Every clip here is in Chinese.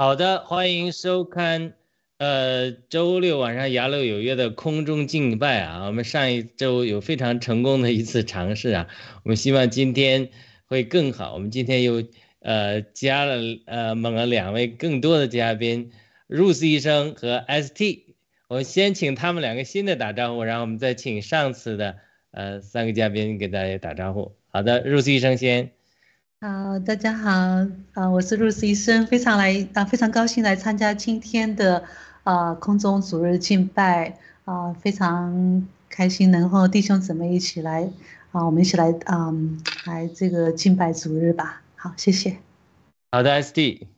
好的，欢迎收看，呃，周六晚上雅乐有约的空中敬拜啊。我们上一周有非常成功的一次尝试啊，我们希望今天会更好。我们今天又呃加了呃猛了两位更多的嘉宾，Ruth 医生和 ST。我们先请他们两个新的打招呼，然后我们再请上次的呃三个嘉宾给大家打招呼。好的，Ruth 医生先。好，大家好，啊，我是露丝医生，非常来啊，非常高兴来参加今天的啊空中主日敬拜啊，非常开心能和弟兄姊妹一起来啊，我们一起来啊来这个敬拜主日吧。好，谢谢。好的，SD。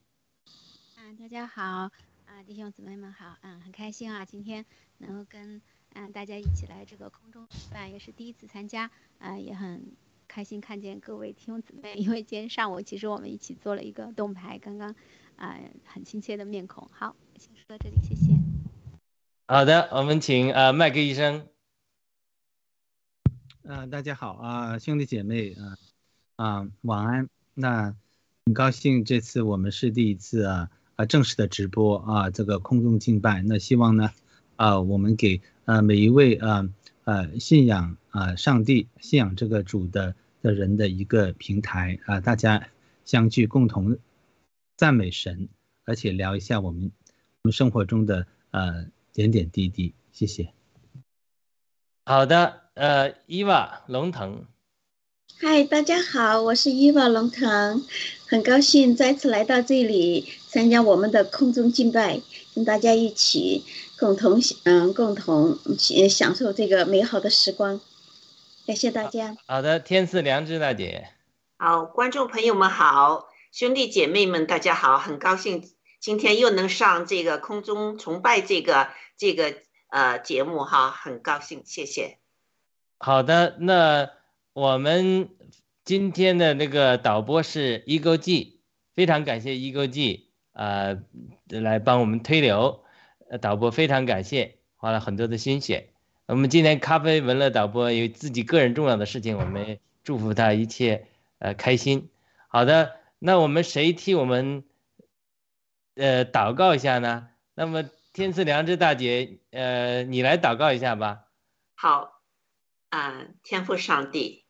啊，大家好，啊，弟兄姊妹们好，嗯，很开心啊，今天能够跟嗯大家一起来这个空中举办，也是第一次参加，啊，也很开心看见各位弟兄姊妹，因为今天上午其实我们一起做了一个动牌，刚刚啊很亲切的面孔。好，先说到这里，谢谢。好的，我们请呃麦克医生。啊、大家好啊、兄弟姐妹啊啊、晚安。那很高兴这次我们是第一次啊啊正式的直播啊这个空中敬拜。那希望呢啊我们给呃每一位啊呃信仰啊上帝信仰这个主的的人的一个平台啊，大家相聚共同赞美神，而且聊一下我们我们生活中的呃点点滴滴。谢谢。好的，呃，伊娃龙腾，嗨，大家好，我是伊娃龙腾，很高兴再次来到这里参加我们的空中敬拜，跟大家一起共同嗯共同呃享受这个美好的时光，感谢大家。好的，天赐良知大姐，好，观众朋友们好，兄弟姐妹们大家好，很高兴今天又能上这个空中崇拜这个这个呃节目哈，很高兴，谢谢。好的，那我们今天的那个导播是一勾记，非常感谢一勾记啊，来帮我们推流，呃，导播非常感谢，花了很多的心血。我们今天咖啡文乐导播有自己个人重要的事情，我们祝福他一切呃开心。好的，那我们谁替我们呃祷告一下呢？那么天赐良知大姐，呃，你来祷告一下吧。好，啊、天父上帝，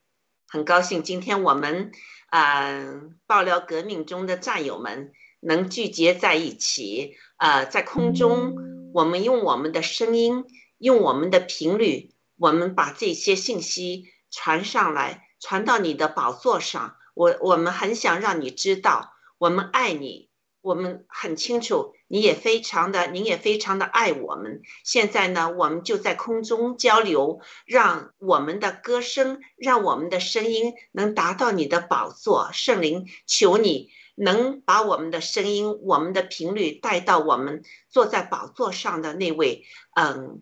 很高兴今天我们啊、爆料革命中的战友们能聚集在一起，啊，在空中，我们用我们的声音，用我们的频率，我们把这些信息传上来，传到你的宝座上。我我们很想让你知道，我们爱你，我们很清楚，你也非常的，您也非常的爱我们。现在呢，我们就在空中交流，让我们的歌声，让我们的声音能达到你的宝座。圣灵，求你能把我们的声音、我们的频率带到我们坐在宝座上的那位，嗯，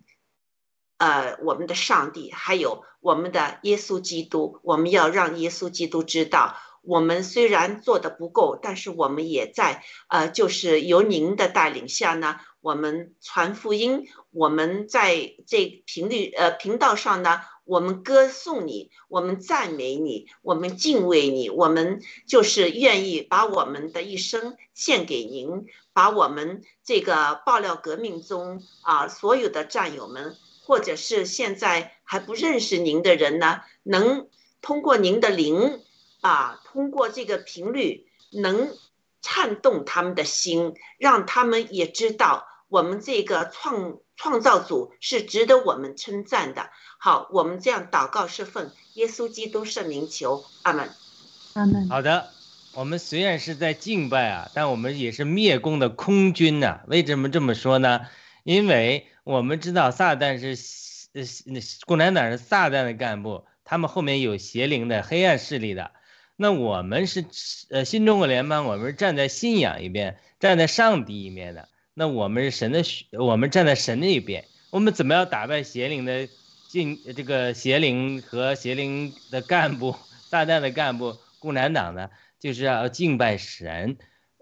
呃，我们的上帝，还有我们的耶稣基督。我们要让耶稣基督知道。我们虽然做的不够，但是我们也在呃，就是由您的带领下呢，我们传福音，我们在这频率呃频道上呢，我们歌颂你，我们赞美你，我们敬畏你，我们就是愿意把我们的一生献给您，把我们这个爆料革命中啊所有的战友们，或者是现在还不认识您的人呢，能通过您的灵。啊，通过这个频率能颤动他们的心，让他们也知道我们这个创创造主是值得我们称赞的。好，我们这样祷告是奉耶稣基督圣名求，阿门。阿门。好的，我们虽然是在敬拜啊，但我们也是灭共的空军呐。为什么这么说呢？因为我们知道撒旦是呃共产党是撒旦的干部，他们后面有邪灵的黑暗势力的。那我们是呃新中国联邦，我们是站在信仰一边，站在上帝一面的。那我们是神的，我们站在神那一边。我们怎么样打败邪灵的进这个邪灵和邪灵的干部、撒旦的干部、共产党呢？就是要敬拜神。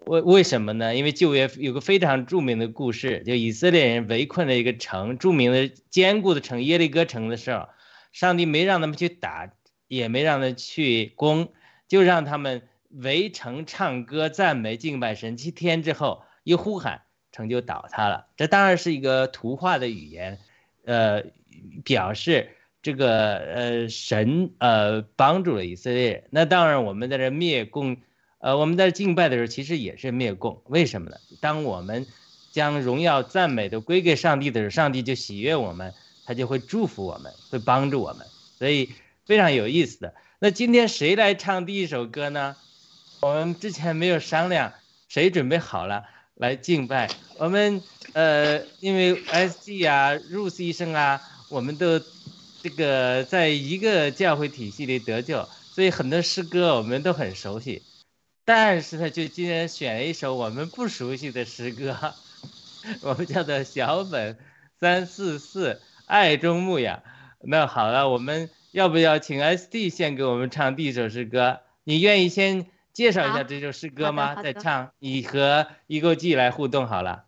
为为什么呢？因为旧约有个非常著名的故事，就以色列人围困了一个城，著名的坚固的城耶利哥城的时候，上帝没让他们去打，也没让他去攻。就让他们围城唱歌赞美敬拜神，七天之后一呼喊，城就倒塌了。这当然是一个图画的语言，呃，表示这个呃神呃帮助了以色列。那当然我们在这灭共，呃我们在敬拜的时候其实也是灭共。为什么呢？当我们将荣耀赞美都归给上帝的时候，上帝就喜悦我们，他就会祝福我们，会帮助我们。所以非常有意思的。那今天谁来唱第一首歌呢？我们之前没有商量，谁准备好了来敬拜？我们呃，因为 S G 啊、Ruth 医生啊，我们都这个在一个教会体系里得救，所以很多诗歌我们都很熟悉。但是呢，就今天选了一首我们不熟悉的诗歌，我们叫做小本三四四爱中牧养。那好了，我们。要不要请 S D 先给我们唱第一首诗歌？你愿意先介绍一下这首诗歌吗？再唱，你和一个 G 来互动好了。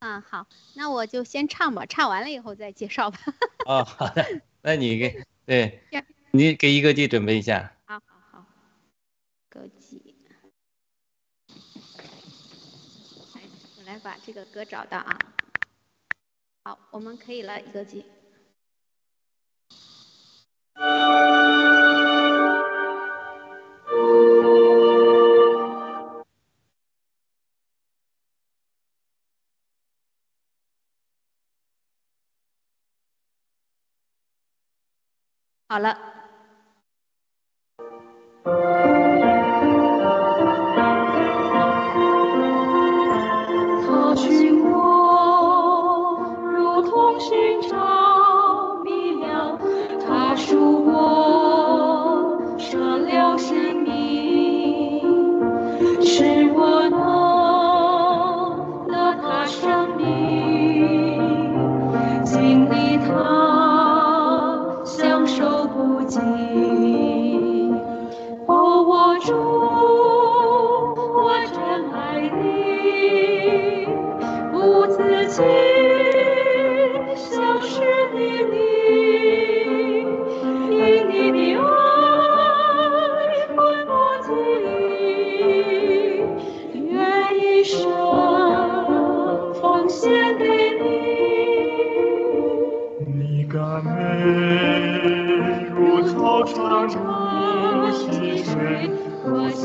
嗯，好，那我就先唱吧，唱完了以后再介绍吧。哦，好的，那你给对，你给一个 G 准备一下。好好好，个 G，来，我来把这个歌找到啊。好，我们可以了，一个 G。好了。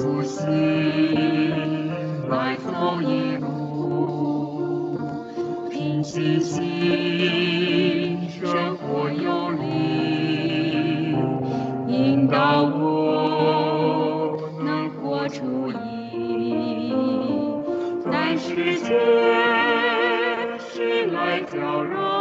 初心来走一路平静心生活有理引导我能活出意但世界谁来搅扰。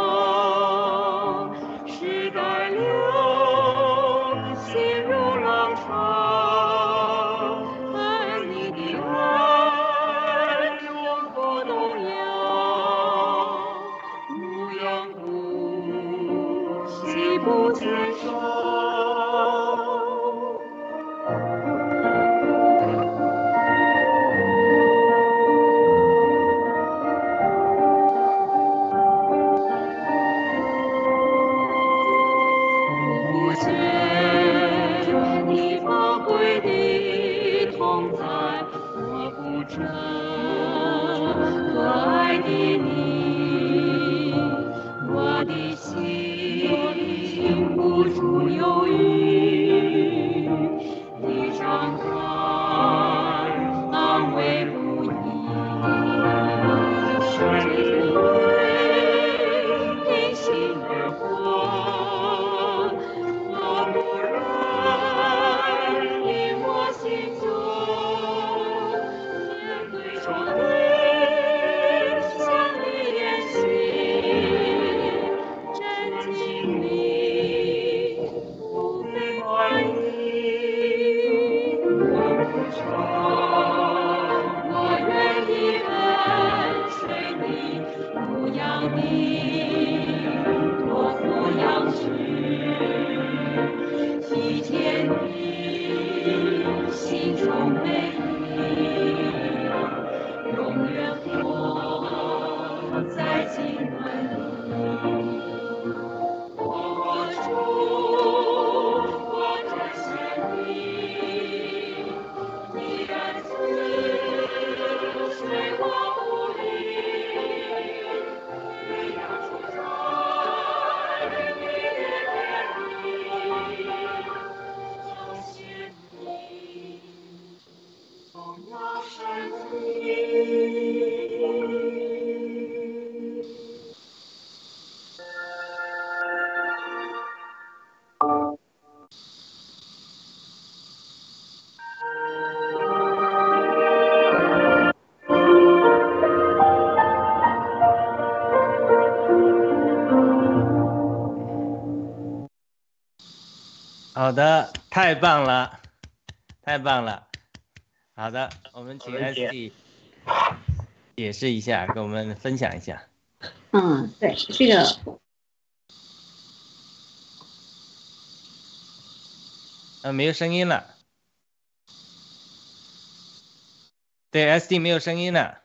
好的，太棒了，太棒了。好的，我们请好的姐 SD 解释一下，跟我们分享一下。嗯，对，这个呃，没有声音了。对，SD 没有声音了。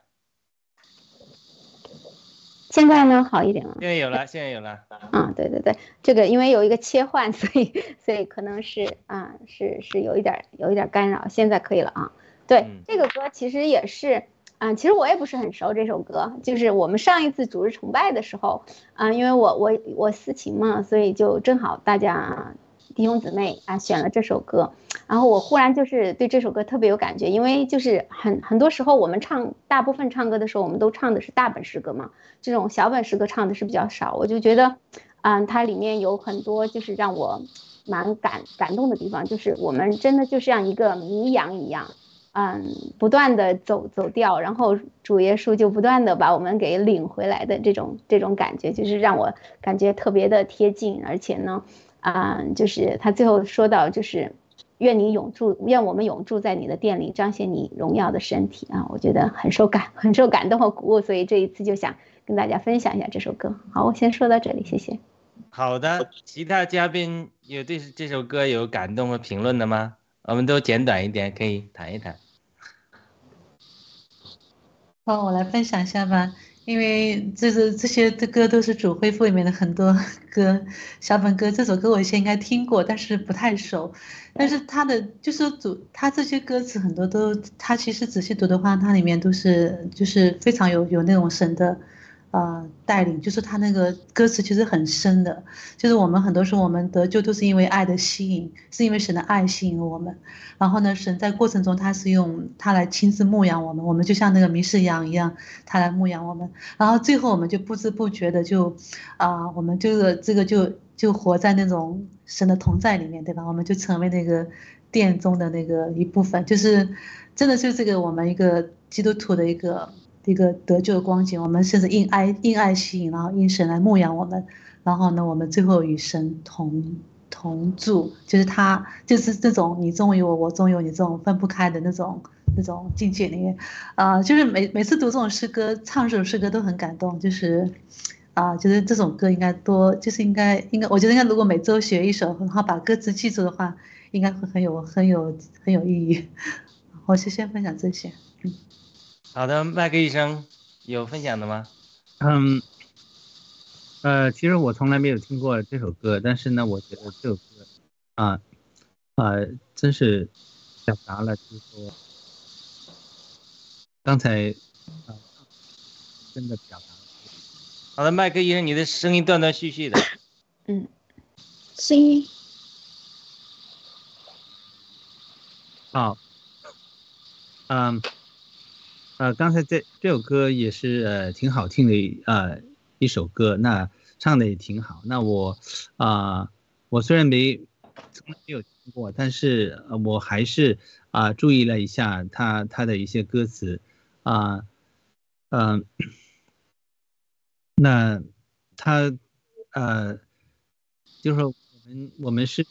现在呢好一点了。现在有了，现在有了。啊，对对对，这个因为有一个切换，所以所以可能是啊，是是有一点儿有一点儿干扰，现在可以了啊。对，嗯这个歌其实也是，啊，其实我也不是很熟这首歌，就是我们上一次主日崇拜的时候，啊，因为我我我私情嘛，所以就正好大家弟兄姊妹啊选了这首歌，然后我忽然就是对这首歌特别有感觉，因为就是很很多时候我们唱大部分唱歌的时候，我们都唱的是大本诗歌嘛，这种小本诗歌唱的是比较少，我就觉得，嗯，它里面有很多就是让我蛮感感动的地方，就是我们真的就像一个迷羊一样，嗯，不断的走走掉，然后主耶稣就不断的把我们给领回来的这种这种感觉，就是让我感觉特别的贴近，而且呢，啊、就是他最后说到就是。愿你永驻，愿我们永驻在你的殿里，彰显你荣耀的身体啊！我觉得很受感，很受感动和鼓舞，所以这一次就想跟大家分享一下这首歌。好，我先说到这里，谢谢。好的，其他嘉宾有对这首歌有感动和评论的吗？我们都简短一点，可以谈一谈。好，我来分享一下吧。因为这是这些的歌都是主恢复里面的很多 歌，小本歌这首歌我以前应该听过，但是不太熟。但是他的就是主，他这些歌词很多都，他其实仔细读的话，它里面都是就是非常有有那种神的。呃，带领就是他那个歌词其实很深的，就是我们很多时候我们得救都是因为爱的吸引，是因为神的爱吸引了我们。然后呢，神在过程中他是用他来亲自牧养我们，我们就像那个迷失羊一样，他来牧养我们。然后最后我们就不知不觉的就，啊、我们这个这个就就活在那种神的同在里面，对吧？我们就成为那个殿中的那个一部分，就是真的就是这个我们一个基督徒的一个。一个得救的光景，我们甚至因爱因爱吸引，然后因神来牧养我们，然后呢，我们最后与神同同住，就是他就是这种你中有我，我中有你这种分不开的那种那种境界里面，啊、就是每每次读这种诗歌，唱这种诗歌都很感动，就是。啊，就是这种歌应该多，就是应该应该，我觉得应该如果每周学一首，然后把歌词记住的话，应该会很有很有很有意义。我就先分享这些。好的，麦克医生有分享的吗？嗯，呃，其实我从来没有听过这首歌，但是呢，我觉得这首歌啊啊、真是表达了，就是说刚才啊、真的表达了。好的，麦克医生，你的声音断断续续的。嗯声音好，嗯，呃，刚才这这首歌也是呃挺好听的一呃一首歌，那唱的也挺好。那我啊、我虽然没从来没有听过，但是我还是啊、注意了一下他他的一些歌词啊，嗯、那他呃就是说我们我们是。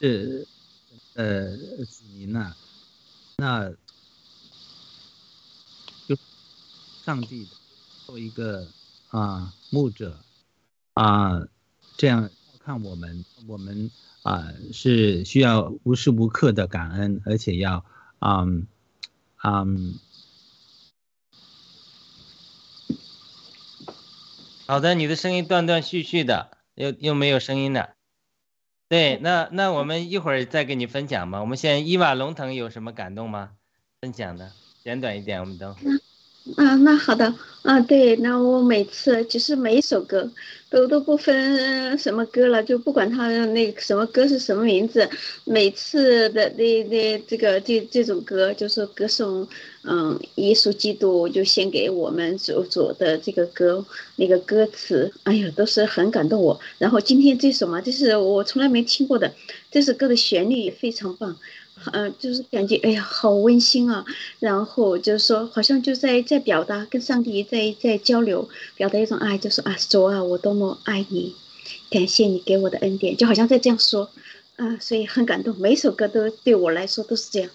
是呃子民呐、那就上帝作为一个啊、牧者啊、这样看我们，我们啊、是需要无时无刻的感恩，而且要嗯嗯好的，你的声音断断续续的，又又没有声音了。对，那那我们一会儿再给你分享吧。我们现在伊瓦龙腾有什么感动吗？分享的简短一点，我们都。啊，那好的啊，对，那我每次就是每一首歌都都不分什么歌了，就不管它那什么歌是什么名字，每次的那那这个这这种歌就是歌颂，嗯，耶稣基督就献给我们主主的这个歌，那个歌词，哎呀，都是很感动我。然后今天这首嘛，这是我从来没听过的，这首歌的旋律也非常棒。嗯、就是感觉哎呀，好温馨啊！然后就是说，好像就在在表达跟上帝在在交流，表达一种爱，就是啊，主啊，我多么爱你，感谢你给我的恩典，就好像在这样说，啊，所以很感动。每首歌都对我来说都是这样。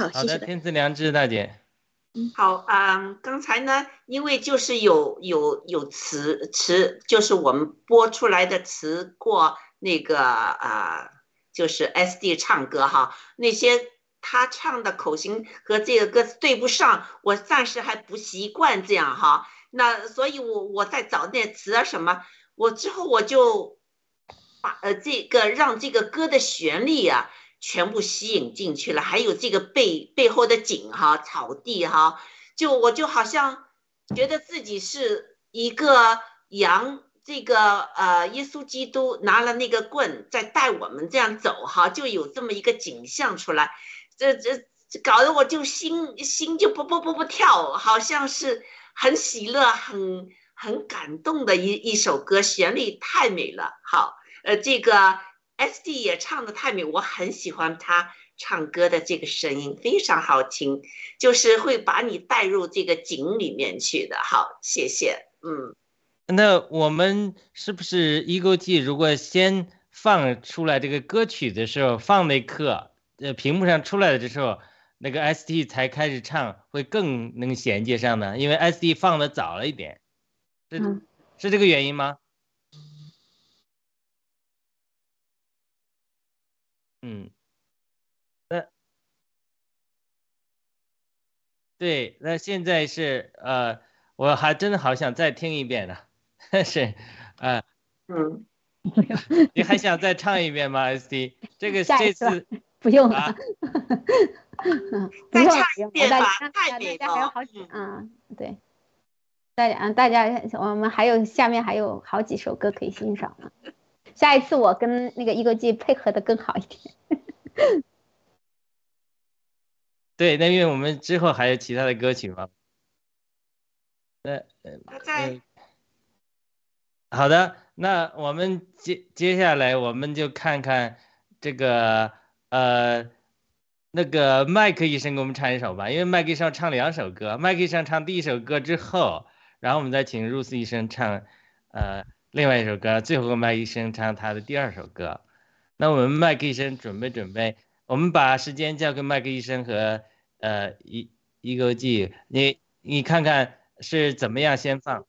好，好的。天赐良知大姐。嗯好，嗯，刚才呢，因为就是有有有词词，就是我们播出来的词过那个啊、就是 SD 唱歌哈，那些他唱的口型和这个歌词对不上，我暂时还不习惯这样哈。那所以我我在找那词啊什么，我之后我就把呃这个让这个歌的旋律啊。全部吸引进去了，还有这个背背后的景哈，草地哈，就我就好像觉得自己是一个羊，这个呃耶稣基督拿了那个棍在带我们这样走哈，就有这么一个景象出来，这这搞得我就心心就不不不不跳，好像是很喜乐、很很感动的一一首歌，旋律太美了。好，呃，这个。S D 也唱的太美，我很喜欢他唱歌的这个声音，非常好听，就是会把你带入这个景里面去的。好，谢谢。嗯，那我们是不是一勾记？如果先放出来这个歌曲的时候，放那刻，呃，屏幕上出来的时候，那个 S D 才开始唱，会更能衔接上呢？因为 S D 放的早了一点，是、嗯是这个原因吗？嗯，那对，那现在是呃，我还真的好想再听一遍呢，是，呃，嗯，你还想再唱一遍吗？SD，这个这 下一次次不用了不再唱用了，不用了，大一遍吧家大太美家还有了好几嗯啊，对，大家啊，大家我们还有下面还有好几首歌可以欣赏呢。下一次我跟那个一个季配合的更好一点。对，那因为我们之后还有其他的歌曲嘛。那呃他在呃，好的，那我们接接下来我们就看看这个呃那个麦克医生给我们唱一首吧，因为麦克医生要唱两首歌，麦克医生唱第一首歌之后，然后我们再请 Rose 医生唱，呃，另外一首歌，最后麦克医生唱他的第二首歌。那我们麦克医生准备准备，我们把时间交给麦克医生和呃一一个 G，，你你看看是怎么样先放？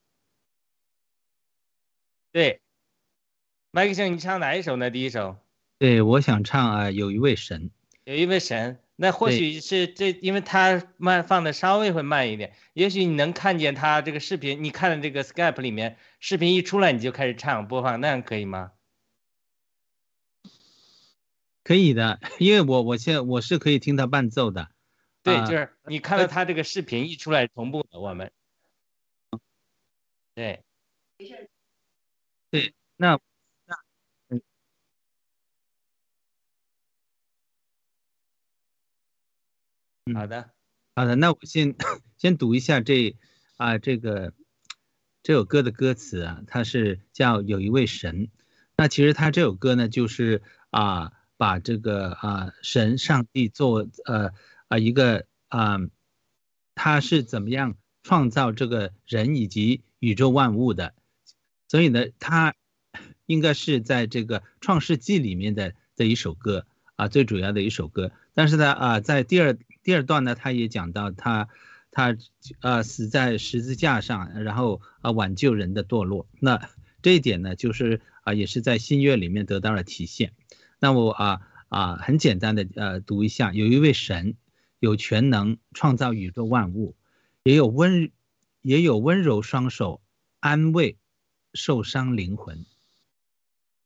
对，麦克医生，你唱哪一首呢？第一首？对，我想唱啊，有一位神。有一位神，那或许是这，因为他慢放的稍微会慢一点，也许你能看见他这个视频，你看的这个 Skype 里面视频一出来你就开始唱播放，那样可以吗？可以的，因为我我现在我是可以听他伴奏的。对，啊就是你看到他这个视频一出来同步的，我们，对对，那好的，好的，那我先 先读一下这啊这个这首歌的歌词啊，它是叫有一位神。那其实他这首歌呢，就是啊把这个啊神上帝做呃啊一个啊他是怎么样创造这个人以及宇宙万物的，所以呢，他应该是在这个创世纪里面的的一首歌啊，最主要的一首歌。但是呢，啊，在第二第二段呢，他也讲到他他呃死在十字架上，然后啊挽救人的堕落。那这一点呢，就是啊也是在新约里面得到了体现。那我啊啊很简单的呃读一下，有一位神有全能创造宇宙万物，也有温也有温柔双手安慰受伤灵魂。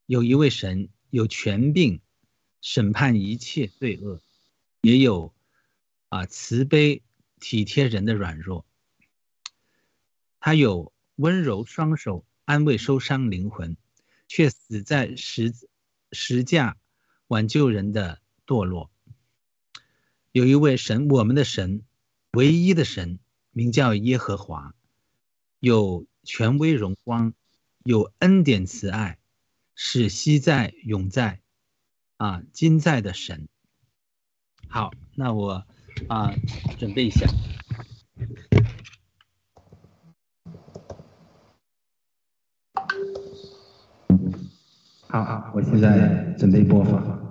有一位神有权柄审判一切罪恶，也有啊慈悲体贴人的软弱。他有温柔双手安慰受伤灵魂，却死在十十架挽救人的堕落。有一位神，我们的神，唯一的神，名叫耶和华，有权威荣光，有恩典慈爱，是昔在永在，啊今在的神。好，那我啊准备一下。好好，我现在准备播放。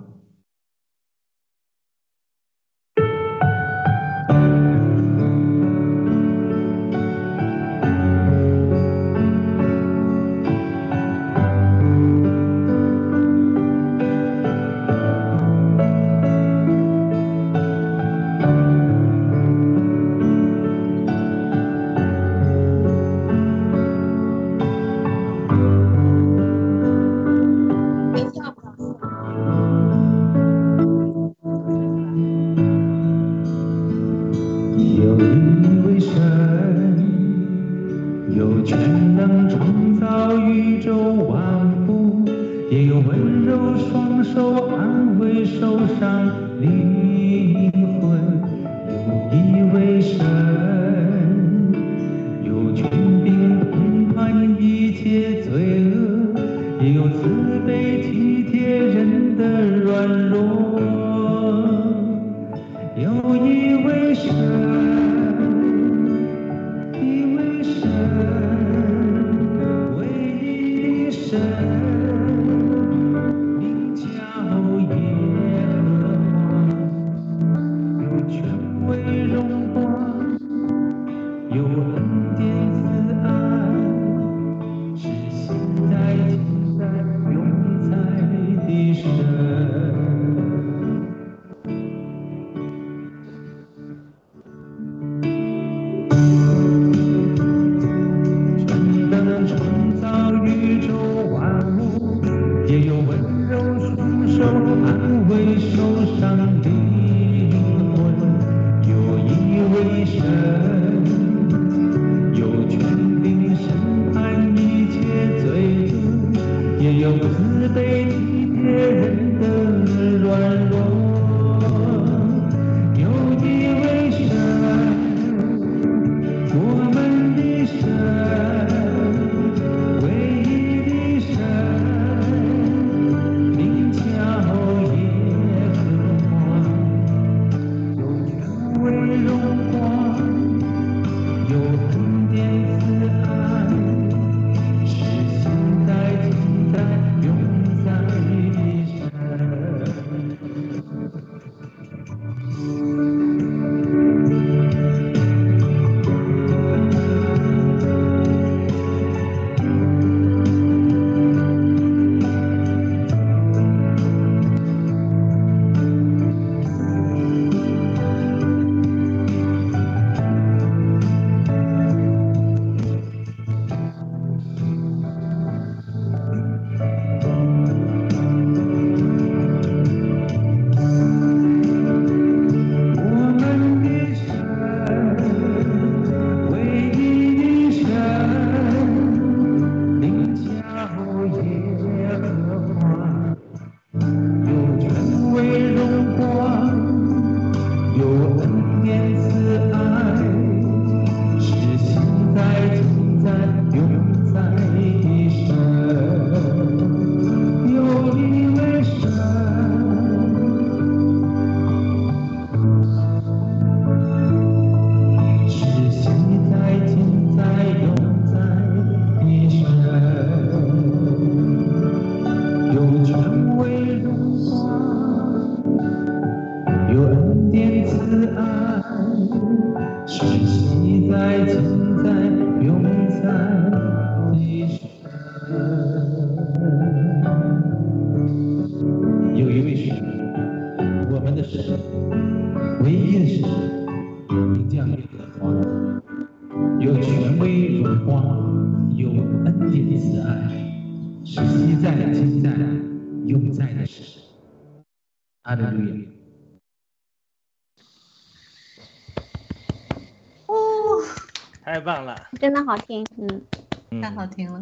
真的好听，嗯，嗯太好听了。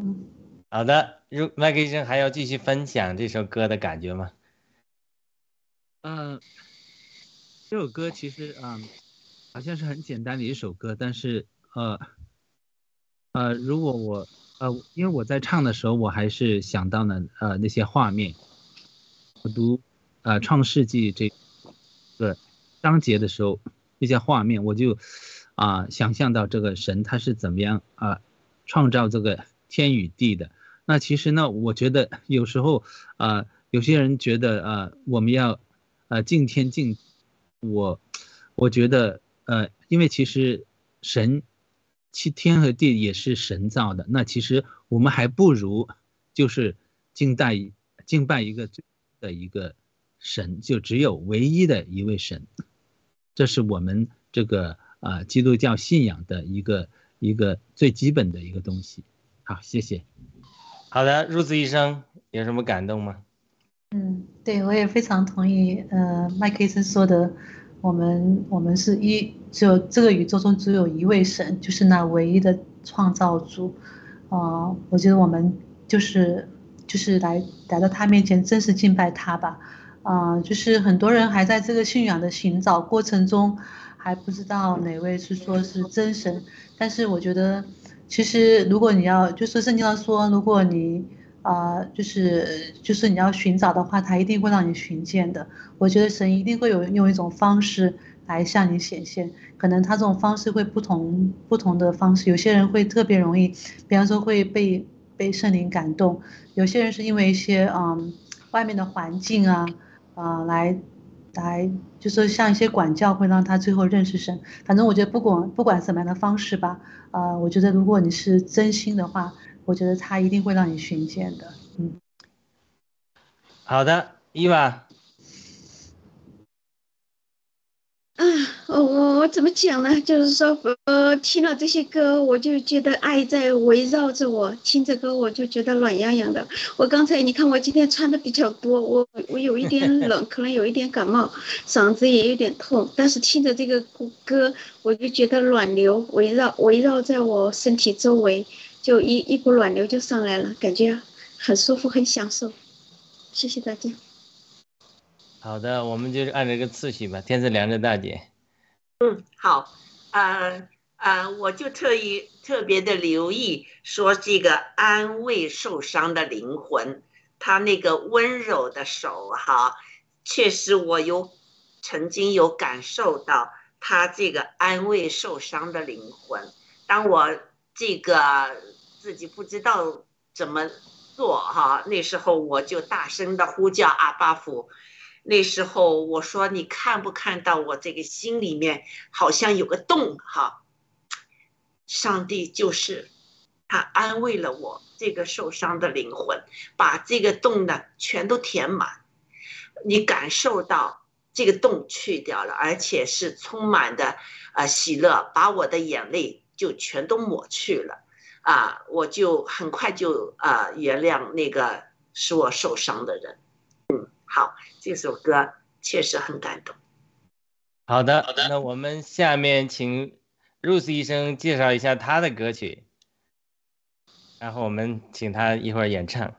好的，如麦克医生还要继续分享这首歌的感觉吗？嗯，这首歌其实嗯，好像是很简单的一首歌，但是呃呃，如果我呃，因为我在唱的时候，我还是想到了呃那些画面。我读呃《创世纪》这个章节的时候，那些画面，我就啊、想象到这个神他是怎么样啊、创造这个天与地的。那其实呢，我觉得有时候啊、有些人觉得啊我们要呃敬天敬，我我觉得呃，因为其实神其天和地也是神造的，那其实我们还不如就是敬拜敬拜一个的一个神，就只有唯一的一位神，这是我们这个啊、呃基督教信仰的一个一个最基本的一个东西。好，谢谢。好的，入子医生有什么感动吗？嗯，对，我也非常同意，呃，麦克医生说的，我们我们是一，只有这个宇宙中只有一位神，就是那唯一的创造主，呃，我觉得我们就是就是来来到他面前，真实敬拜他吧，啊、就是很多人还在这个信仰的寻找过程中，还不知道哪位是说是真神，但是我觉得，其实如果你要，就是圣经上说，如果你啊、就是就是你要寻找的话，他一定会让你寻见的。我觉得神一定会有用一种方式来向你显现，可能他这种方式会不同不同的方式，有些人会特别容易，比方说会被被圣灵感动，有些人是因为一些嗯外面的环境啊啊、来来就是像一些管教会让他最后认识神。反正我觉得不管不管什么样的方式吧，啊、我觉得如果你是真心的话。我觉得他一定会让你寻见的，嗯。好的，伊娃，啊，我我我怎么讲呢？就是说，呃，听了这些歌，我就觉得爱在围绕着我。听着歌，我就觉得暖洋洋的。我刚才你看，我今天穿的比较多，我我有一点冷，可能有一点感冒，嗓子也有点痛。但是听着这个歌，我就觉得暖流围绕围绕在我身体周围，就一一股暖流就上来了，感觉很舒服，很享受。谢谢大家。好的，我们就是按这个次序吧。天赐良知大姐，嗯，好，呃呃，我就特意特别的留意说这个安慰受伤的灵魂，他那个温柔的手哈，确实我有曾经有感受到他这个安慰受伤的灵魂。当我这个自己不知道怎么做哈，那时候我就大声的呼叫阿巴父。那时候我说你看不看到我这个心里面好像有个洞哈？上帝就是他安慰了我这个受伤的灵魂，把这个洞呢全都填满，你感受到这个洞去掉了，而且是充满的呃喜乐，把我的眼泪就全都抹去了啊！我就很快就啊、原谅那个使我受伤的人。嗯，好。这首歌确实很感动。好的，好的。那我们下面请 Rose 医生介绍一下他的歌曲，然后我们请他一会儿演唱。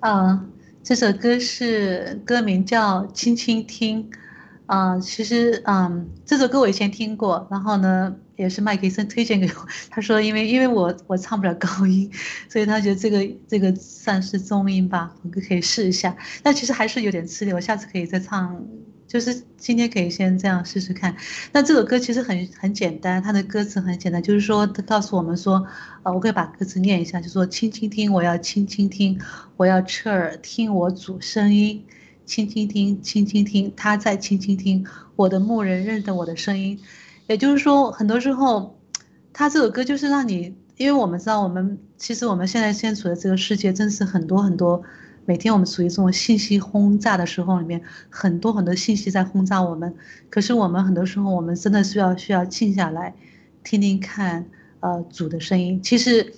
啊，这首歌是歌名叫《轻轻听》啊，其实嗯，这首歌我以前听过，然后呢，也是麦克医生推荐给我。他说，因为因为我我唱不了高音，所以他觉得这个这个算是中音吧，我可以试一下。但其实还是有点吃力，我下次可以再唱。就是今天可以先这样试试看。那这首歌其实很很简单，它的歌词很简单，就是说它告诉我们说，呃，我可以把歌词念一下，就说轻轻听，我要轻轻听，我要侧耳听我主声音，轻轻听，轻轻听，他在轻轻听，我的牧人认得我的声音。也就是说，很多时候，他这首歌就是让你，因为我们知道，我们其实我们现在身处的这个世界，真是很多很多，每天我们处于这种信息轰炸的时候里面，很多很多信息在轰炸我们。可是我们很多时候，我们真的需要需要静下来，听听看，呃，主的声音。其实，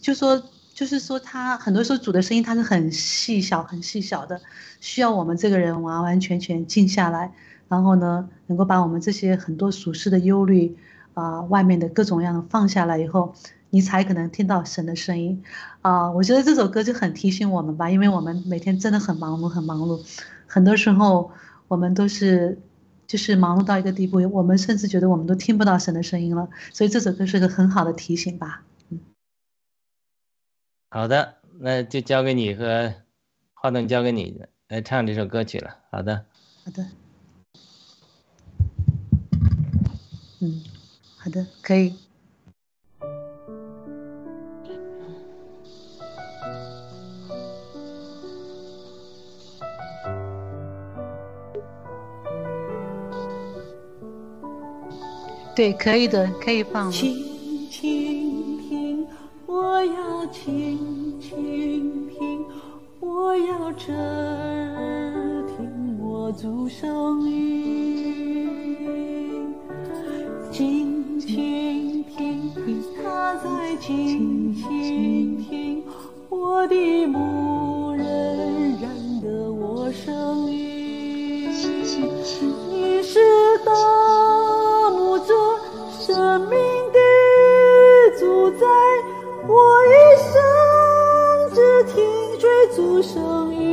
就说就是说，他很多时候主的声音，它是很细小、很细小的，需要我们这个人完完全全静下来。然后呢，能够把我们这些很多俗世的忧虑，啊，外面的各种样的放下来以后，你才可能听到神的声音，啊，我觉得这首歌就很提醒我们吧，因为我们每天真的很忙碌，很忙碌，很多时候我们都是，就是忙碌到一个地步，我们甚至觉得我们都听不到神的声音了，所以这首歌是个很好的提醒吧。嗯，好的，那就交给你和话筒交给你来唱这首歌曲了。好的，好的。嗯，好的，可以。对，可以的，可以放了。轻轻听，我要侧耳听我主声音。轻轻听，他在轻轻听，我的牧人认得我声音。你是大逐声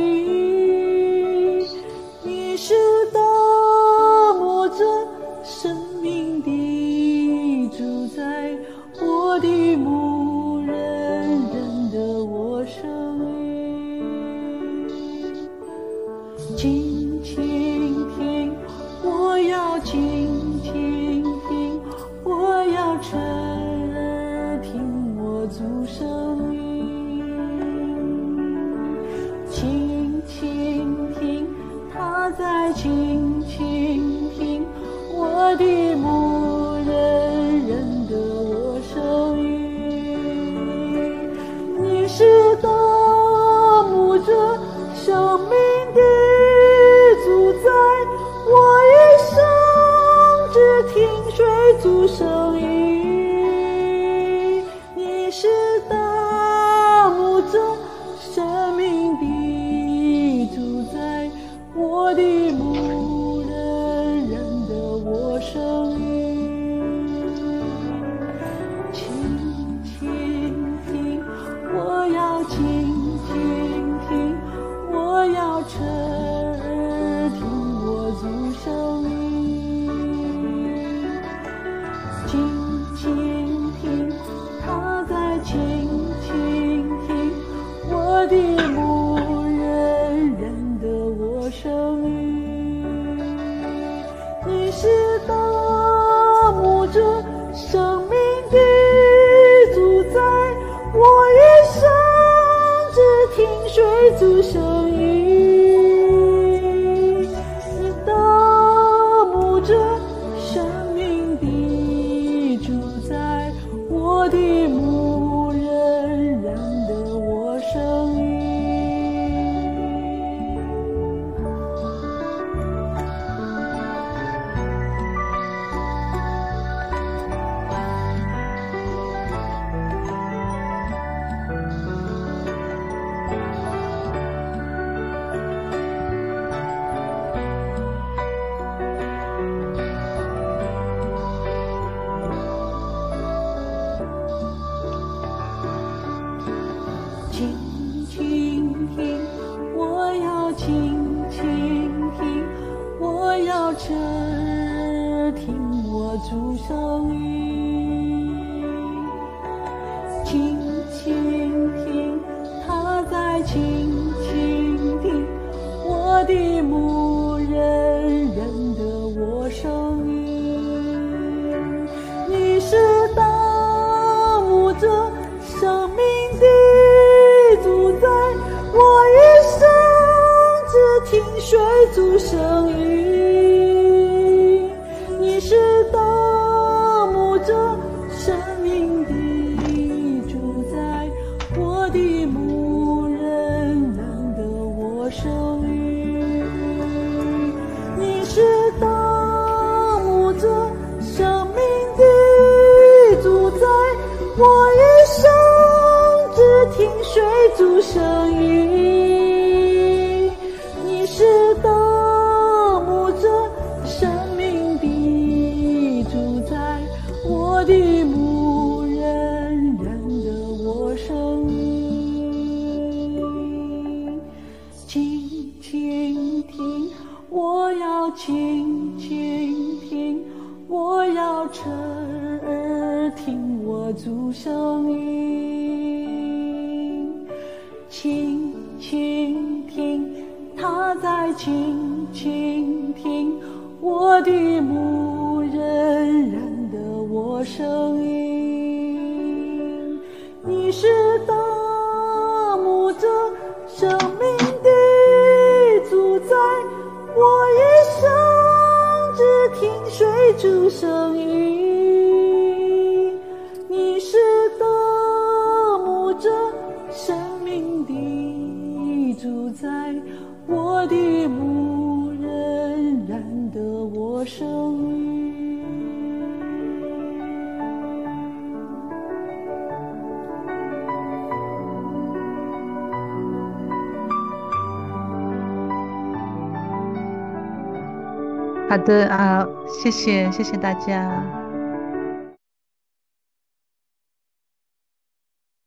的啊，谢谢谢谢大家。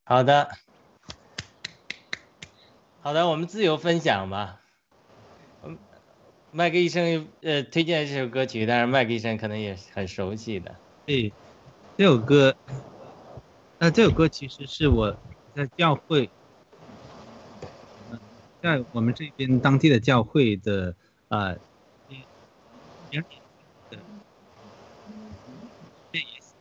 好的，好的，我们自由分享吧。嗯，麦克医生呃推荐这首歌曲，但是麦克医生可能也是很熟悉的。对，这首歌，那这首歌其实是我在教会，呃在我们这边当地的教会的啊，两点的这意思。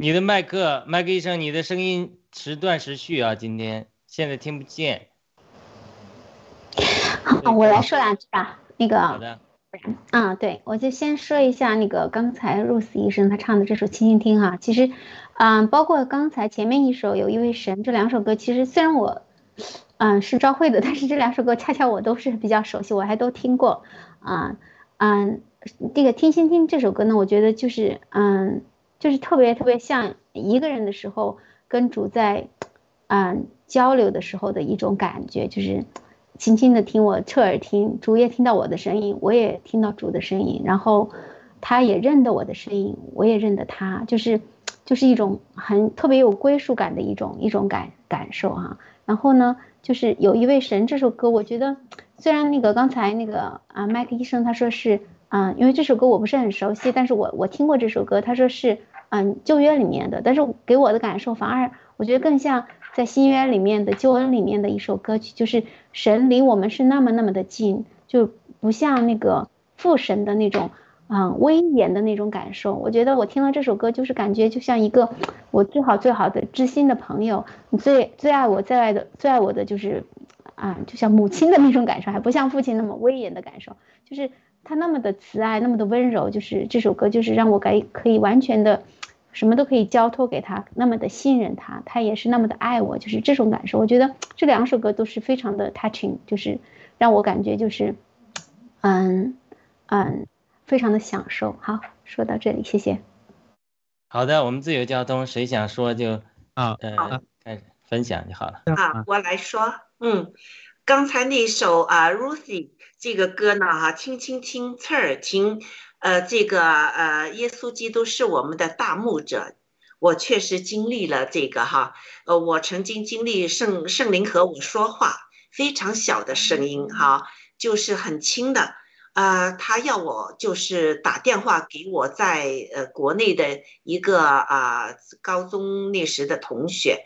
你的麦克，麦克医生，你的声音时断时续啊，今天现在听不见。好，我来说两句吧。那个，好的，啊，对，我就先说一下那个刚才 Rose 医生他唱的这首《倾倾听》哈，其实，嗯，包括刚才前面一首《有一位神》这两首歌，其实虽然我，嗯，是召会的，但是这两首歌恰恰我都是比较熟悉，我还都听过，啊，嗯，这个《听心听》这首歌呢，我觉得就是，嗯，就是特别特别像一个人的时候跟主在，嗯，交流的时候的一种感觉，就是。轻轻的听我侧耳听，主也听到我的声音，我也听到主的声音，然后他也认得我的声音，我也认得他，就是就是一种很特别有归属感的一种一种感感受哈、然后呢，就是有一位神这首歌，我觉得虽然那个刚才那个啊麦克医生他说是啊、因为这首歌我不是很熟悉，但是我我听过这首歌，他说是嗯旧约里面的，但是给我的感受反而我觉得更像。在新约里面的救恩里面的一首歌曲，就是神离我们是那么那么的近，就不像那个父神的那种，嗯，威严的那种感受。我觉得我听了这首歌，就是感觉就像一个我最好最好的知心的朋友，你最最爱我最爱的最爱我的就是，啊，就像母亲的那种感受，还不像父亲那么威严的感受，就是他那么的慈爱，那么的温柔，就是这首歌就是让我感可以完全的。什么都可以交托给他，那么的信任他，他也是那么的爱我，就是这种感受。我觉得这两首歌都是非常的 touching，就是让我感觉就是，嗯嗯，非常的享受。好，说到这里，谢谢。好的，我们自由交通，谁想说就啊呃开始分享就好了。啊，我来说，嗯，刚才那首啊，Ruthie 这个歌呢，哈，听听听，侧耳听。呃，这个呃，耶稣基督是我们的大牧者，我确实经历了这个哈，呃，我曾经经历圣圣灵和我说话，非常小的声音哈，就是很轻的，呃，他要我就是打电话给我在呃国内的一个啊、高中那时的同学，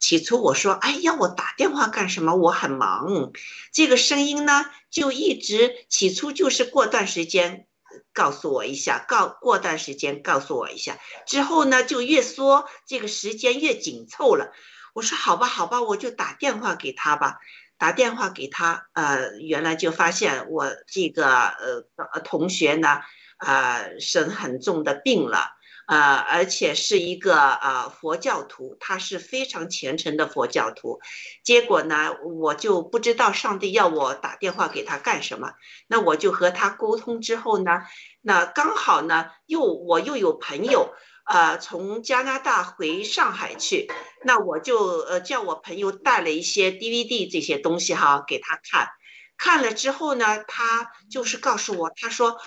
起初我说，哎，要我打电话干什么？我很忙，这个声音呢就一直起初就是过段时间。告诉我一下，告过段时间告诉我一下，之后呢就越说，这个时间越紧凑了。我说好吧，好吧，我就打电话给他吧。打电话给他，呃，原来就发现我这个呃呃同学呢，呃生很重的病了。呃，而且是一个呃佛教徒，他是非常虔诚的佛教徒。结果呢，我就不知道上帝要我打电话给他干什么。那我就和他沟通之后呢，那刚好呢，又我又有朋友，呃，从加拿大回上海去，那我就呃叫我朋友带了一些 DVD 这些东西哈给他看。看了之后呢，他就是告诉我，他说。